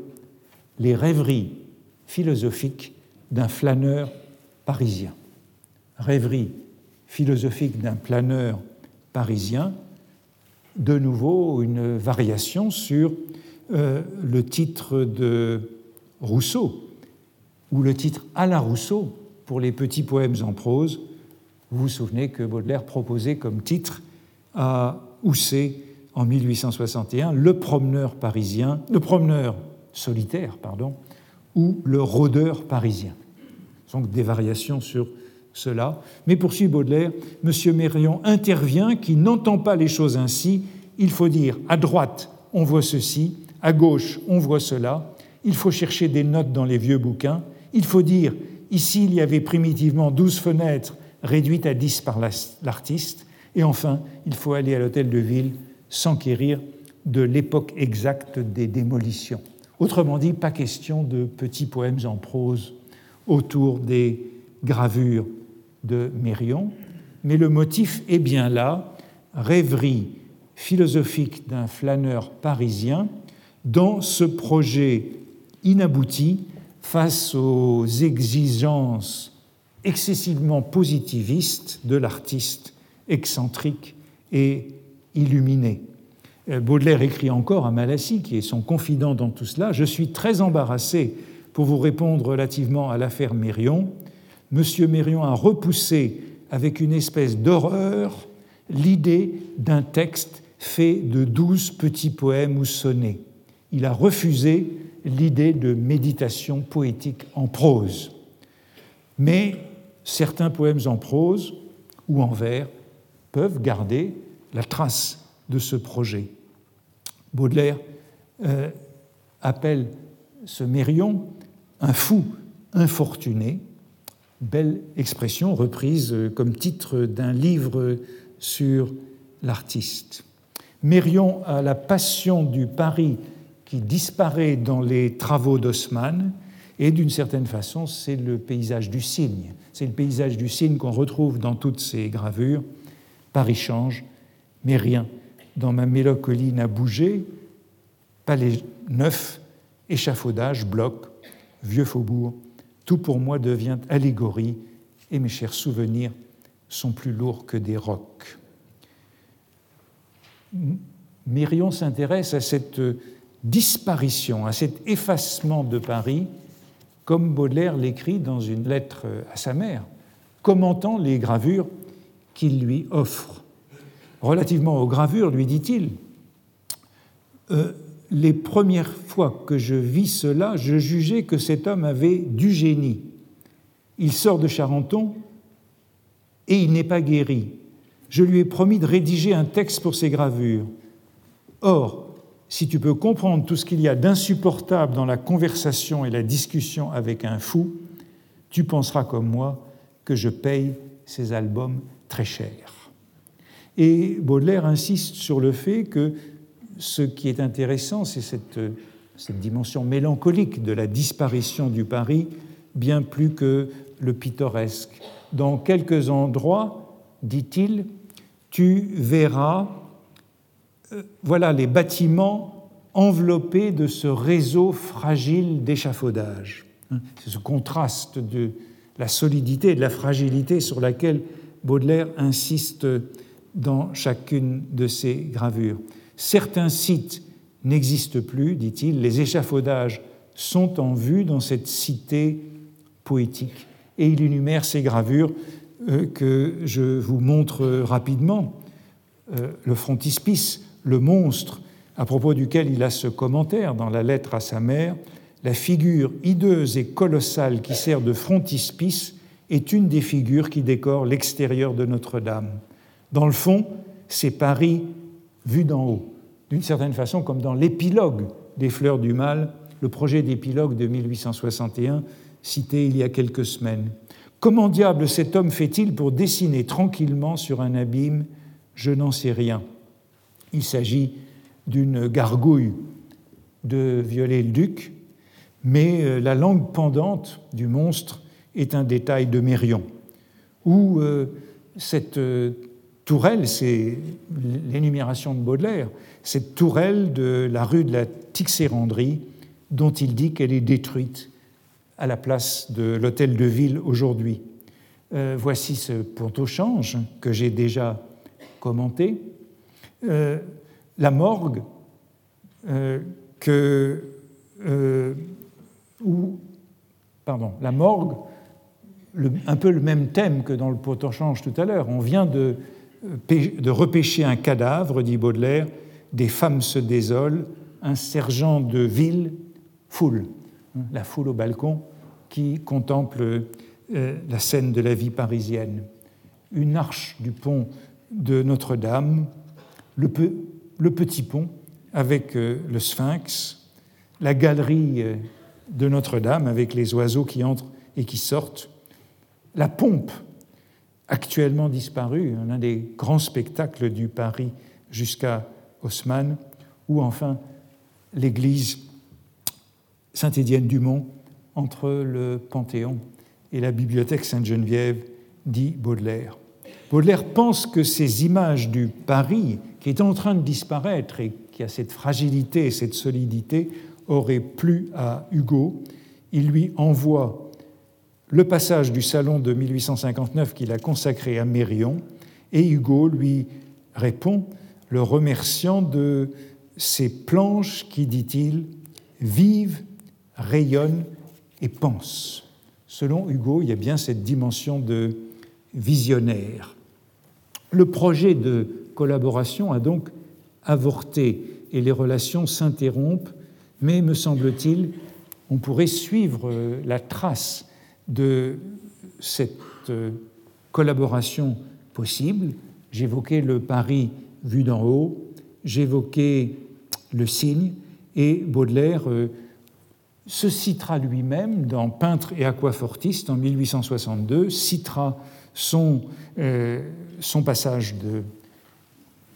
les rêveries philosophiques d'un flâneur parisien. Rêverie philosophique d'un planeur parisien, de nouveau une variation sur euh, le titre de Rousseau, ou le titre à la Rousseau pour les petits poèmes en prose. Vous vous souvenez que Baudelaire proposait comme titre à Housset en 1861 Le promeneur parisien, le promeneur solitaire, pardon, ou le rôdeur parisien. Donc des variations sur cela. Mais poursuit Baudelaire, M. Mérion intervient qui n'entend pas les choses ainsi. Il faut dire à droite, on voit ceci, à gauche, on voit cela. Il faut chercher des notes dans les vieux bouquins. Il faut dire ici, il y avait primitivement douze fenêtres réduites à dix par l'artiste. Et enfin, il faut aller à l'hôtel de ville s'enquérir de l'époque exacte des démolitions. Autrement dit, pas question de petits poèmes en prose autour des gravures de Mérion, mais le motif est bien là, rêverie philosophique d'un flâneur parisien dans ce projet inabouti face aux exigences excessivement positivistes de l'artiste excentrique et illuminé. Euh, Baudelaire écrit encore à Malassis, qui est son confident dans tout cela Je suis très embarrassé pour vous répondre relativement à l'affaire Mérion. Monsieur Mérion a repoussé avec une espèce d'horreur l'idée d'un texte fait de douze petits poèmes ou sonnets. Il a refusé l'idée de méditation poétique en prose. Mais certains poèmes en prose ou en vers peuvent garder la trace de ce projet. Baudelaire euh, appelle ce Mérion un fou infortuné, belle expression reprise comme titre d'un livre sur l'artiste. Mérion a la passion du Paris qui disparaît dans les travaux d'Haussmann, et d'une certaine façon, c'est le paysage du cygne. C'est le paysage du cygne qu'on retrouve dans toutes ces gravures. Paris change, mais rien dans ma mélancolie n'a bougé, palais neuf, échafaudage, bloc, vieux faubourg, tout pour moi devient allégorie et mes chers souvenirs sont plus lourds que des rocs. Mérion s'intéresse à cette disparition, à cet effacement de Paris, comme Baudelaire l'écrit dans une lettre à sa mère, commentant les gravures qu'il lui offre relativement aux gravures, lui dit-il, euh, les premières fois que je vis cela, je jugeais que cet homme avait du génie. Il sort de Charenton, et il n'est pas guéri. Je lui ai promis de rédiger un texte pour ses gravures. Or, si tu peux comprendre tout ce qu'il y a d'insupportable dans la conversation et la discussion avec un fou, tu penseras comme moi que je paye ces albums très cher. Et Baudelaire insiste sur le fait que ce qui est intéressant, c'est cette, cette, dimension mélancolique de la disparition du Paris, bien plus que le pittoresque. Dans quelques endroits, dit-il, tu verras voilà les bâtiments enveloppés de ce réseau fragile d'échafaudage. C'est ce contraste de la solidité et de la fragilité sur laquelle Baudelaire insiste dans chacune de ses gravures. Certains sites n'existent plus, dit-il, les échafaudages sont en vue dans cette cité poétique. Et il énumère ces gravures euh, que je vous montre rapidement. Euh, le frontispice, le monstre, à propos duquel il a ce commentaire dans la lettre à sa mère, la figure hideuse et colossale qui sert de frontispice est une des figures qui décorent l'extérieur de Notre-Dame. Dans le fond, c'est Paris vu d'en haut, d'une certaine façon comme dans l'épilogue des Fleurs du Mal, le projet d'épilogue de 1861 cité il y a quelques semaines. Comment diable cet homme fait-il pour dessiner tranquillement sur un abîme? Je n'en sais rien. Il s'agit d'une gargouille de Viollet-le-Duc, mais euh, la langue pendante du monstre est un détail de Mérion, où euh, cette euh, tourelle, c'est l'énumération de Baudelaire, cette tourelle de la rue de la Tixéranderie, dont il dit qu'elle est détruite à la place de l'hôtel de ville aujourd'hui. Euh, voici ce pont-au-change que j'ai déjà commenté. Euh, la morgue, euh, ou, pardon, la morgue, un peu le même thème que dans le pot-au-change tout à l'heure. On vient de de repêcher un cadavre, dit Baudelaire, des femmes se désolent, un sergent de ville foule, la foule au balcon qui contemple euh, la scène de la vie parisienne. Une arche du pont de Notre-Dame, le, petit pont avec euh, le sphinx, la galerie euh, de Notre-Dame avec les oiseaux qui entrent et qui sortent, la pompe actuellement disparu, l'un des grands spectacles du Paris jusqu'à Haussmann, ou enfin l'église Saint-Étienne du Mont entre le Panthéon et la bibliothèque Sainte-Geneviève, dit Baudelaire. Baudelaire pense que ces images du Paris, qui est en train de disparaître et qui a cette fragilité et cette solidité, auraient plu à Hugo. Il lui envoie le passage du salon de 1859 qu'il a consacré à Mérion, et Hugo lui répond, le remerciant de ces planches qui, dit-il, vivent, rayonnent et pensent. Selon Hugo, il y a bien cette dimension de visionnaire. Le projet de collaboration a donc avorté et les relations s'interrompent, mais me semble-t-il, on pourrait suivre la trace de cette euh, collaboration possible. J'évoquais le Paris vu d'en haut, j'évoquais le cygne, et Baudelaire euh, se citera lui-même dans Peintre et aquafortiste en 1862, citera son, euh, son passage de,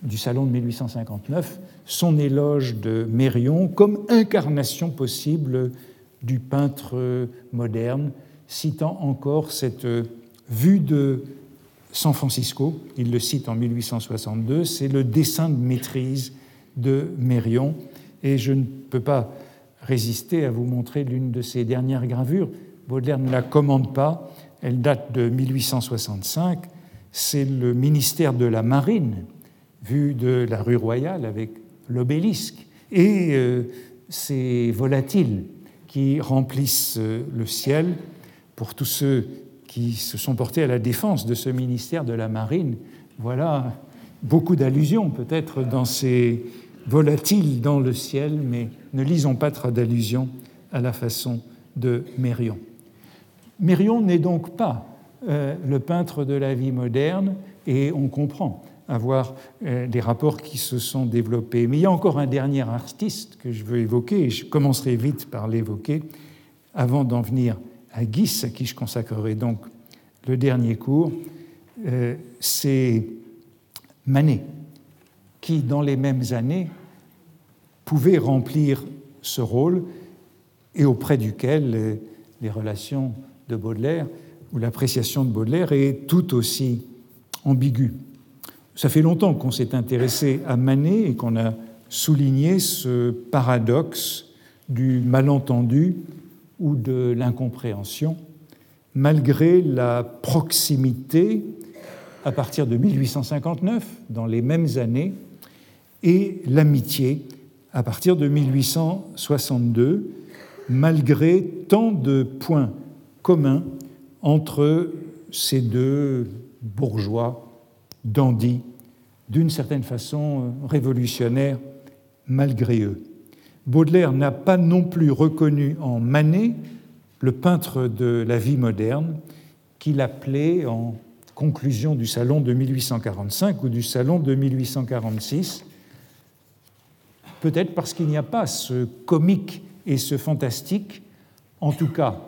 du salon de 1859, son éloge de Mérion comme incarnation possible du peintre moderne citant encore cette vue de San Francisco, il le cite en 1862, c'est le dessin de maîtrise de Mérion, et je ne peux pas résister à vous montrer l'une de ses dernières gravures. Baudelaire ne la commande pas, elle date de 1865, c'est le ministère de la Marine, vu de la rue Royale avec l'obélisque, et euh, ces volatiles qui remplissent euh, le ciel pour tous ceux qui se sont portés à la défense de ce ministère de la Marine, voilà beaucoup d'allusions peut-être dans ces volatiles dans le ciel, mais ne lisons pas trop d'allusions à la façon de Mérion. Mérion n'est donc pas le peintre de la vie moderne et on comprend avoir des rapports qui se sont développés. Mais il y a encore un dernier artiste que je veux évoquer, et je commencerai vite par l'évoquer, avant d'en venir à Guis, à qui je consacrerai donc le dernier cours, c'est Manet, qui, dans les mêmes années, pouvait remplir ce rôle et auprès duquel les relations de Baudelaire ou l'appréciation de Baudelaire est tout aussi ambiguë. Ça fait longtemps qu'on s'est intéressé à Manet et qu'on a souligné ce paradoxe du malentendu ou de l'incompréhension, malgré la proximité à partir de 1859, dans les mêmes années, et l'amitié à partir de 1862, malgré tant de points communs entre ces deux bourgeois dandys, d'une certaine façon révolutionnaires malgré eux. Baudelaire n'a pas non plus reconnu en Manet le peintre de la vie moderne qu'il appelait en conclusion du salon de 1845 ou du salon de 1846, peut-être parce qu'il n'y a pas ce comique et ce fantastique, en tout cas,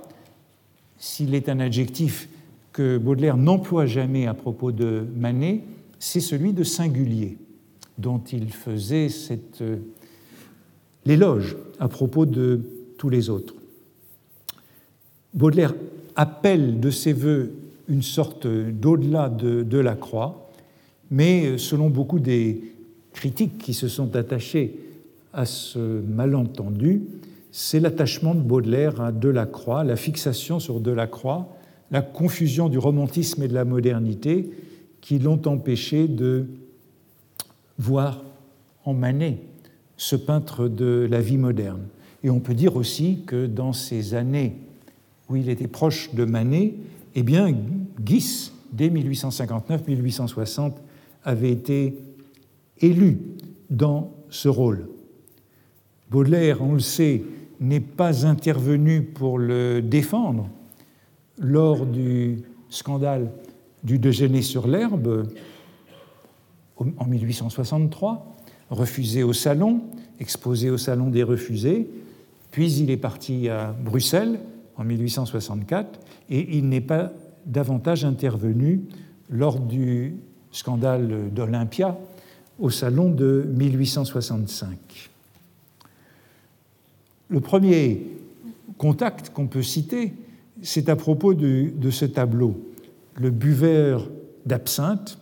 s'il est un adjectif que Baudelaire n'emploie jamais à propos de Manet, c'est celui de singulier, dont il faisait euh, l'éloge à propos de tous les autres. Baudelaire appelle de ses voeux une sorte d'au-delà de, la croix, mais selon beaucoup des critiques qui se sont attachés à ce malentendu, c'est l'attachement de Baudelaire à Delacroix, la fixation sur Delacroix, la confusion du romantisme et de la modernité qui l'ont empêché de voir en Manet ce peintre de la vie moderne. Et on peut dire aussi que dans ces années où il était proche de Manet, eh bien, Guis, dès 1859-1860, avait été élu dans ce rôle. Baudelaire, on le sait, n'est pas intervenu pour le défendre lors du scandale du déjeuner sur l'herbe en 1863, refusé au salon, exposé au salon des refusés, puis il est parti à Bruxelles en 1864 et il n'est pas davantage intervenu lors du scandale d'Olympia au salon de 1865. Le premier contact qu'on peut citer, c'est à propos de, ce tableau, Le buveur d'absinthe,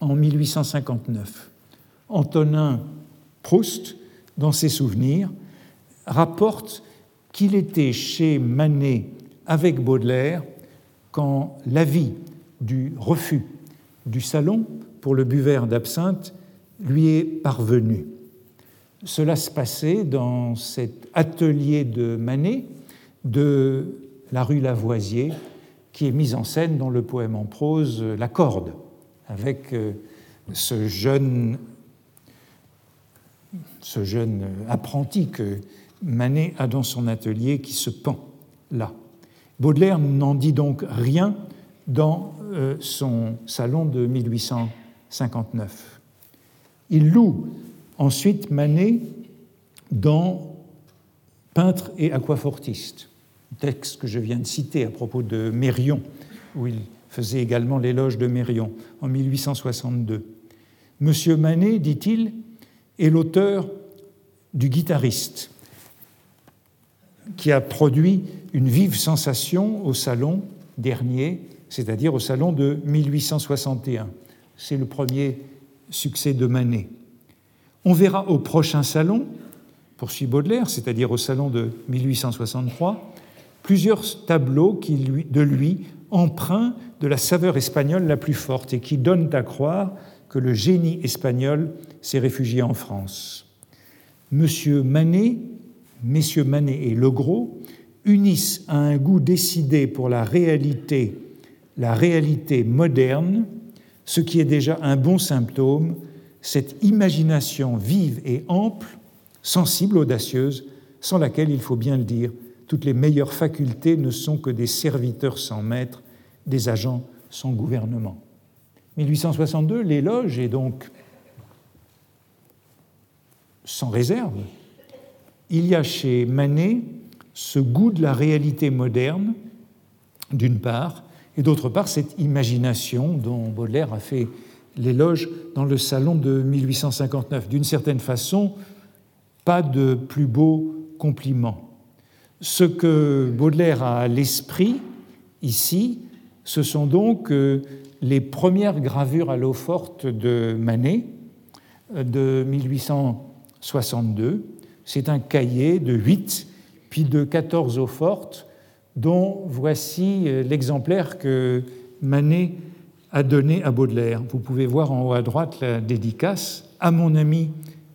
en 1859. Antonin Proust, dans ses souvenirs, rapporte qu'il était chez Manet avec Baudelaire quand l'avis du refus du salon pour le buveur d'absinthe lui est parvenu. Cela se passait dans cet atelier de Manet de la rue Lavoisier, qui est mise en scène dans le poème en prose La Corde, avec euh, ce jeune, jeune apprenti que Manet a dans son atelier qui se pend là. Baudelaire n'en dit donc rien dans euh, son salon de 1859. Il loue ensuite Manet dans Peintre et aquafortiste, texte que je viens de citer à propos de Mérion, où il faisait également l'éloge de Mérion en 1862. Monsieur Manet, dit-il, est l'auteur du guitariste, qui a produit une vive sensation au salon dernier, c'est-à-dire au salon de 1861. C'est le premier succès de Manet. On verra au prochain salon, poursuit Baudelaire, c'est-à-dire au salon de 1863, plusieurs tableaux de lui empruntent de la saveur espagnole la plus forte et qui donnent à croire que le génie espagnol s'est réfugié en France. Monsieur Manet messieurs Manet et Legros unissent à un goût décidé pour la réalité, la réalité moderne, ce qui est déjà un bon symptôme, cette imagination vive et ample, sensible, audacieuse, sans laquelle, il faut bien le dire, toutes les meilleures facultés ne sont que des serviteurs sans maître, des agents sans gouvernement. 1862, l'éloge est donc sans réserve. Il y a chez Manet ce goût de la réalité moderne, d'une part, et d'autre part cette imagination dont Baudelaire a fait l'éloge dans le salon de 1859. D'une certaine façon, pas de plus beau compliment. Ce que Baudelaire a à l'esprit ici, ce sont donc euh, les premières gravures à l'eau forte de Manet euh, de 1862. C'est un cahier de 8 puis de 14 eaux fortes, dont voici euh, l'exemplaire que Manet a donné à Baudelaire. Vous pouvez voir en haut à droite la dédicace à mon ami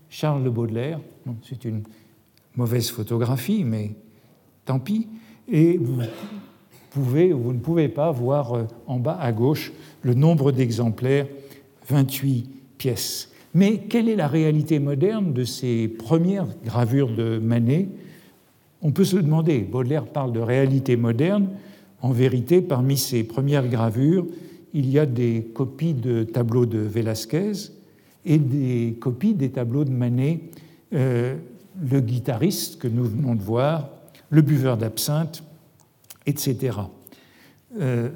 Charles Baudelaire. C'est une mauvaise photographie, mais tant pis. Et vous ne pouvez pas voir euh, en bas à gauche le nombre d'exemplaires, 28 pièces. Mais quelle est la réalité moderne de ces premières gravures de Manet? On peut se demander, Baudelaire parle de réalité moderne, en vérité, parmi ces premières gravures, il y a des copies de tableaux de Velázquez et des copies des tableaux de Manet, euh, le guitariste que nous venons de voir, le buveur d'absinthe, etc. Euh,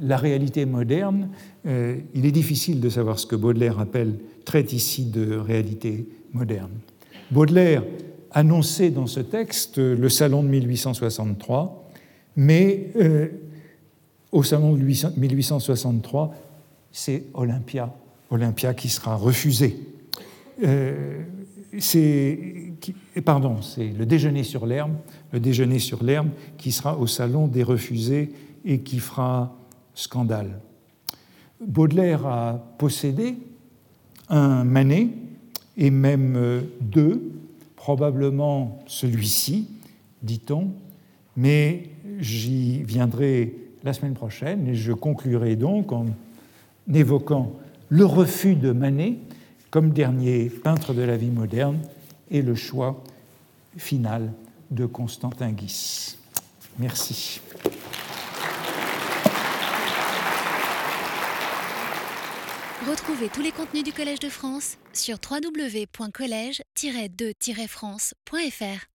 la réalité moderne, euh, il est difficile de savoir ce que Baudelaire appelle, traite ici de réalité moderne. Baudelaire annonçait dans ce texte le salon de 1863, mais au salon de 1863, c'est Olympia, Olympia qui sera refusé. Euh, c'est, pardon, c'est le déjeuner sur l'herbe, le déjeuner sur l'herbe qui sera au salon des refusés et qui fera scandale. Baudelaire a possédé un Manet et même euh, deux, probablement celui-ci, dit-on, mais j'y viendrai la semaine prochaine et je conclurai donc en évoquant le refus de Manet comme dernier peintre de la vie moderne et le choix final de Constantin Guis. Merci. Retrouvez tous les contenus du Collège de France sur www.colège-2-france.fr.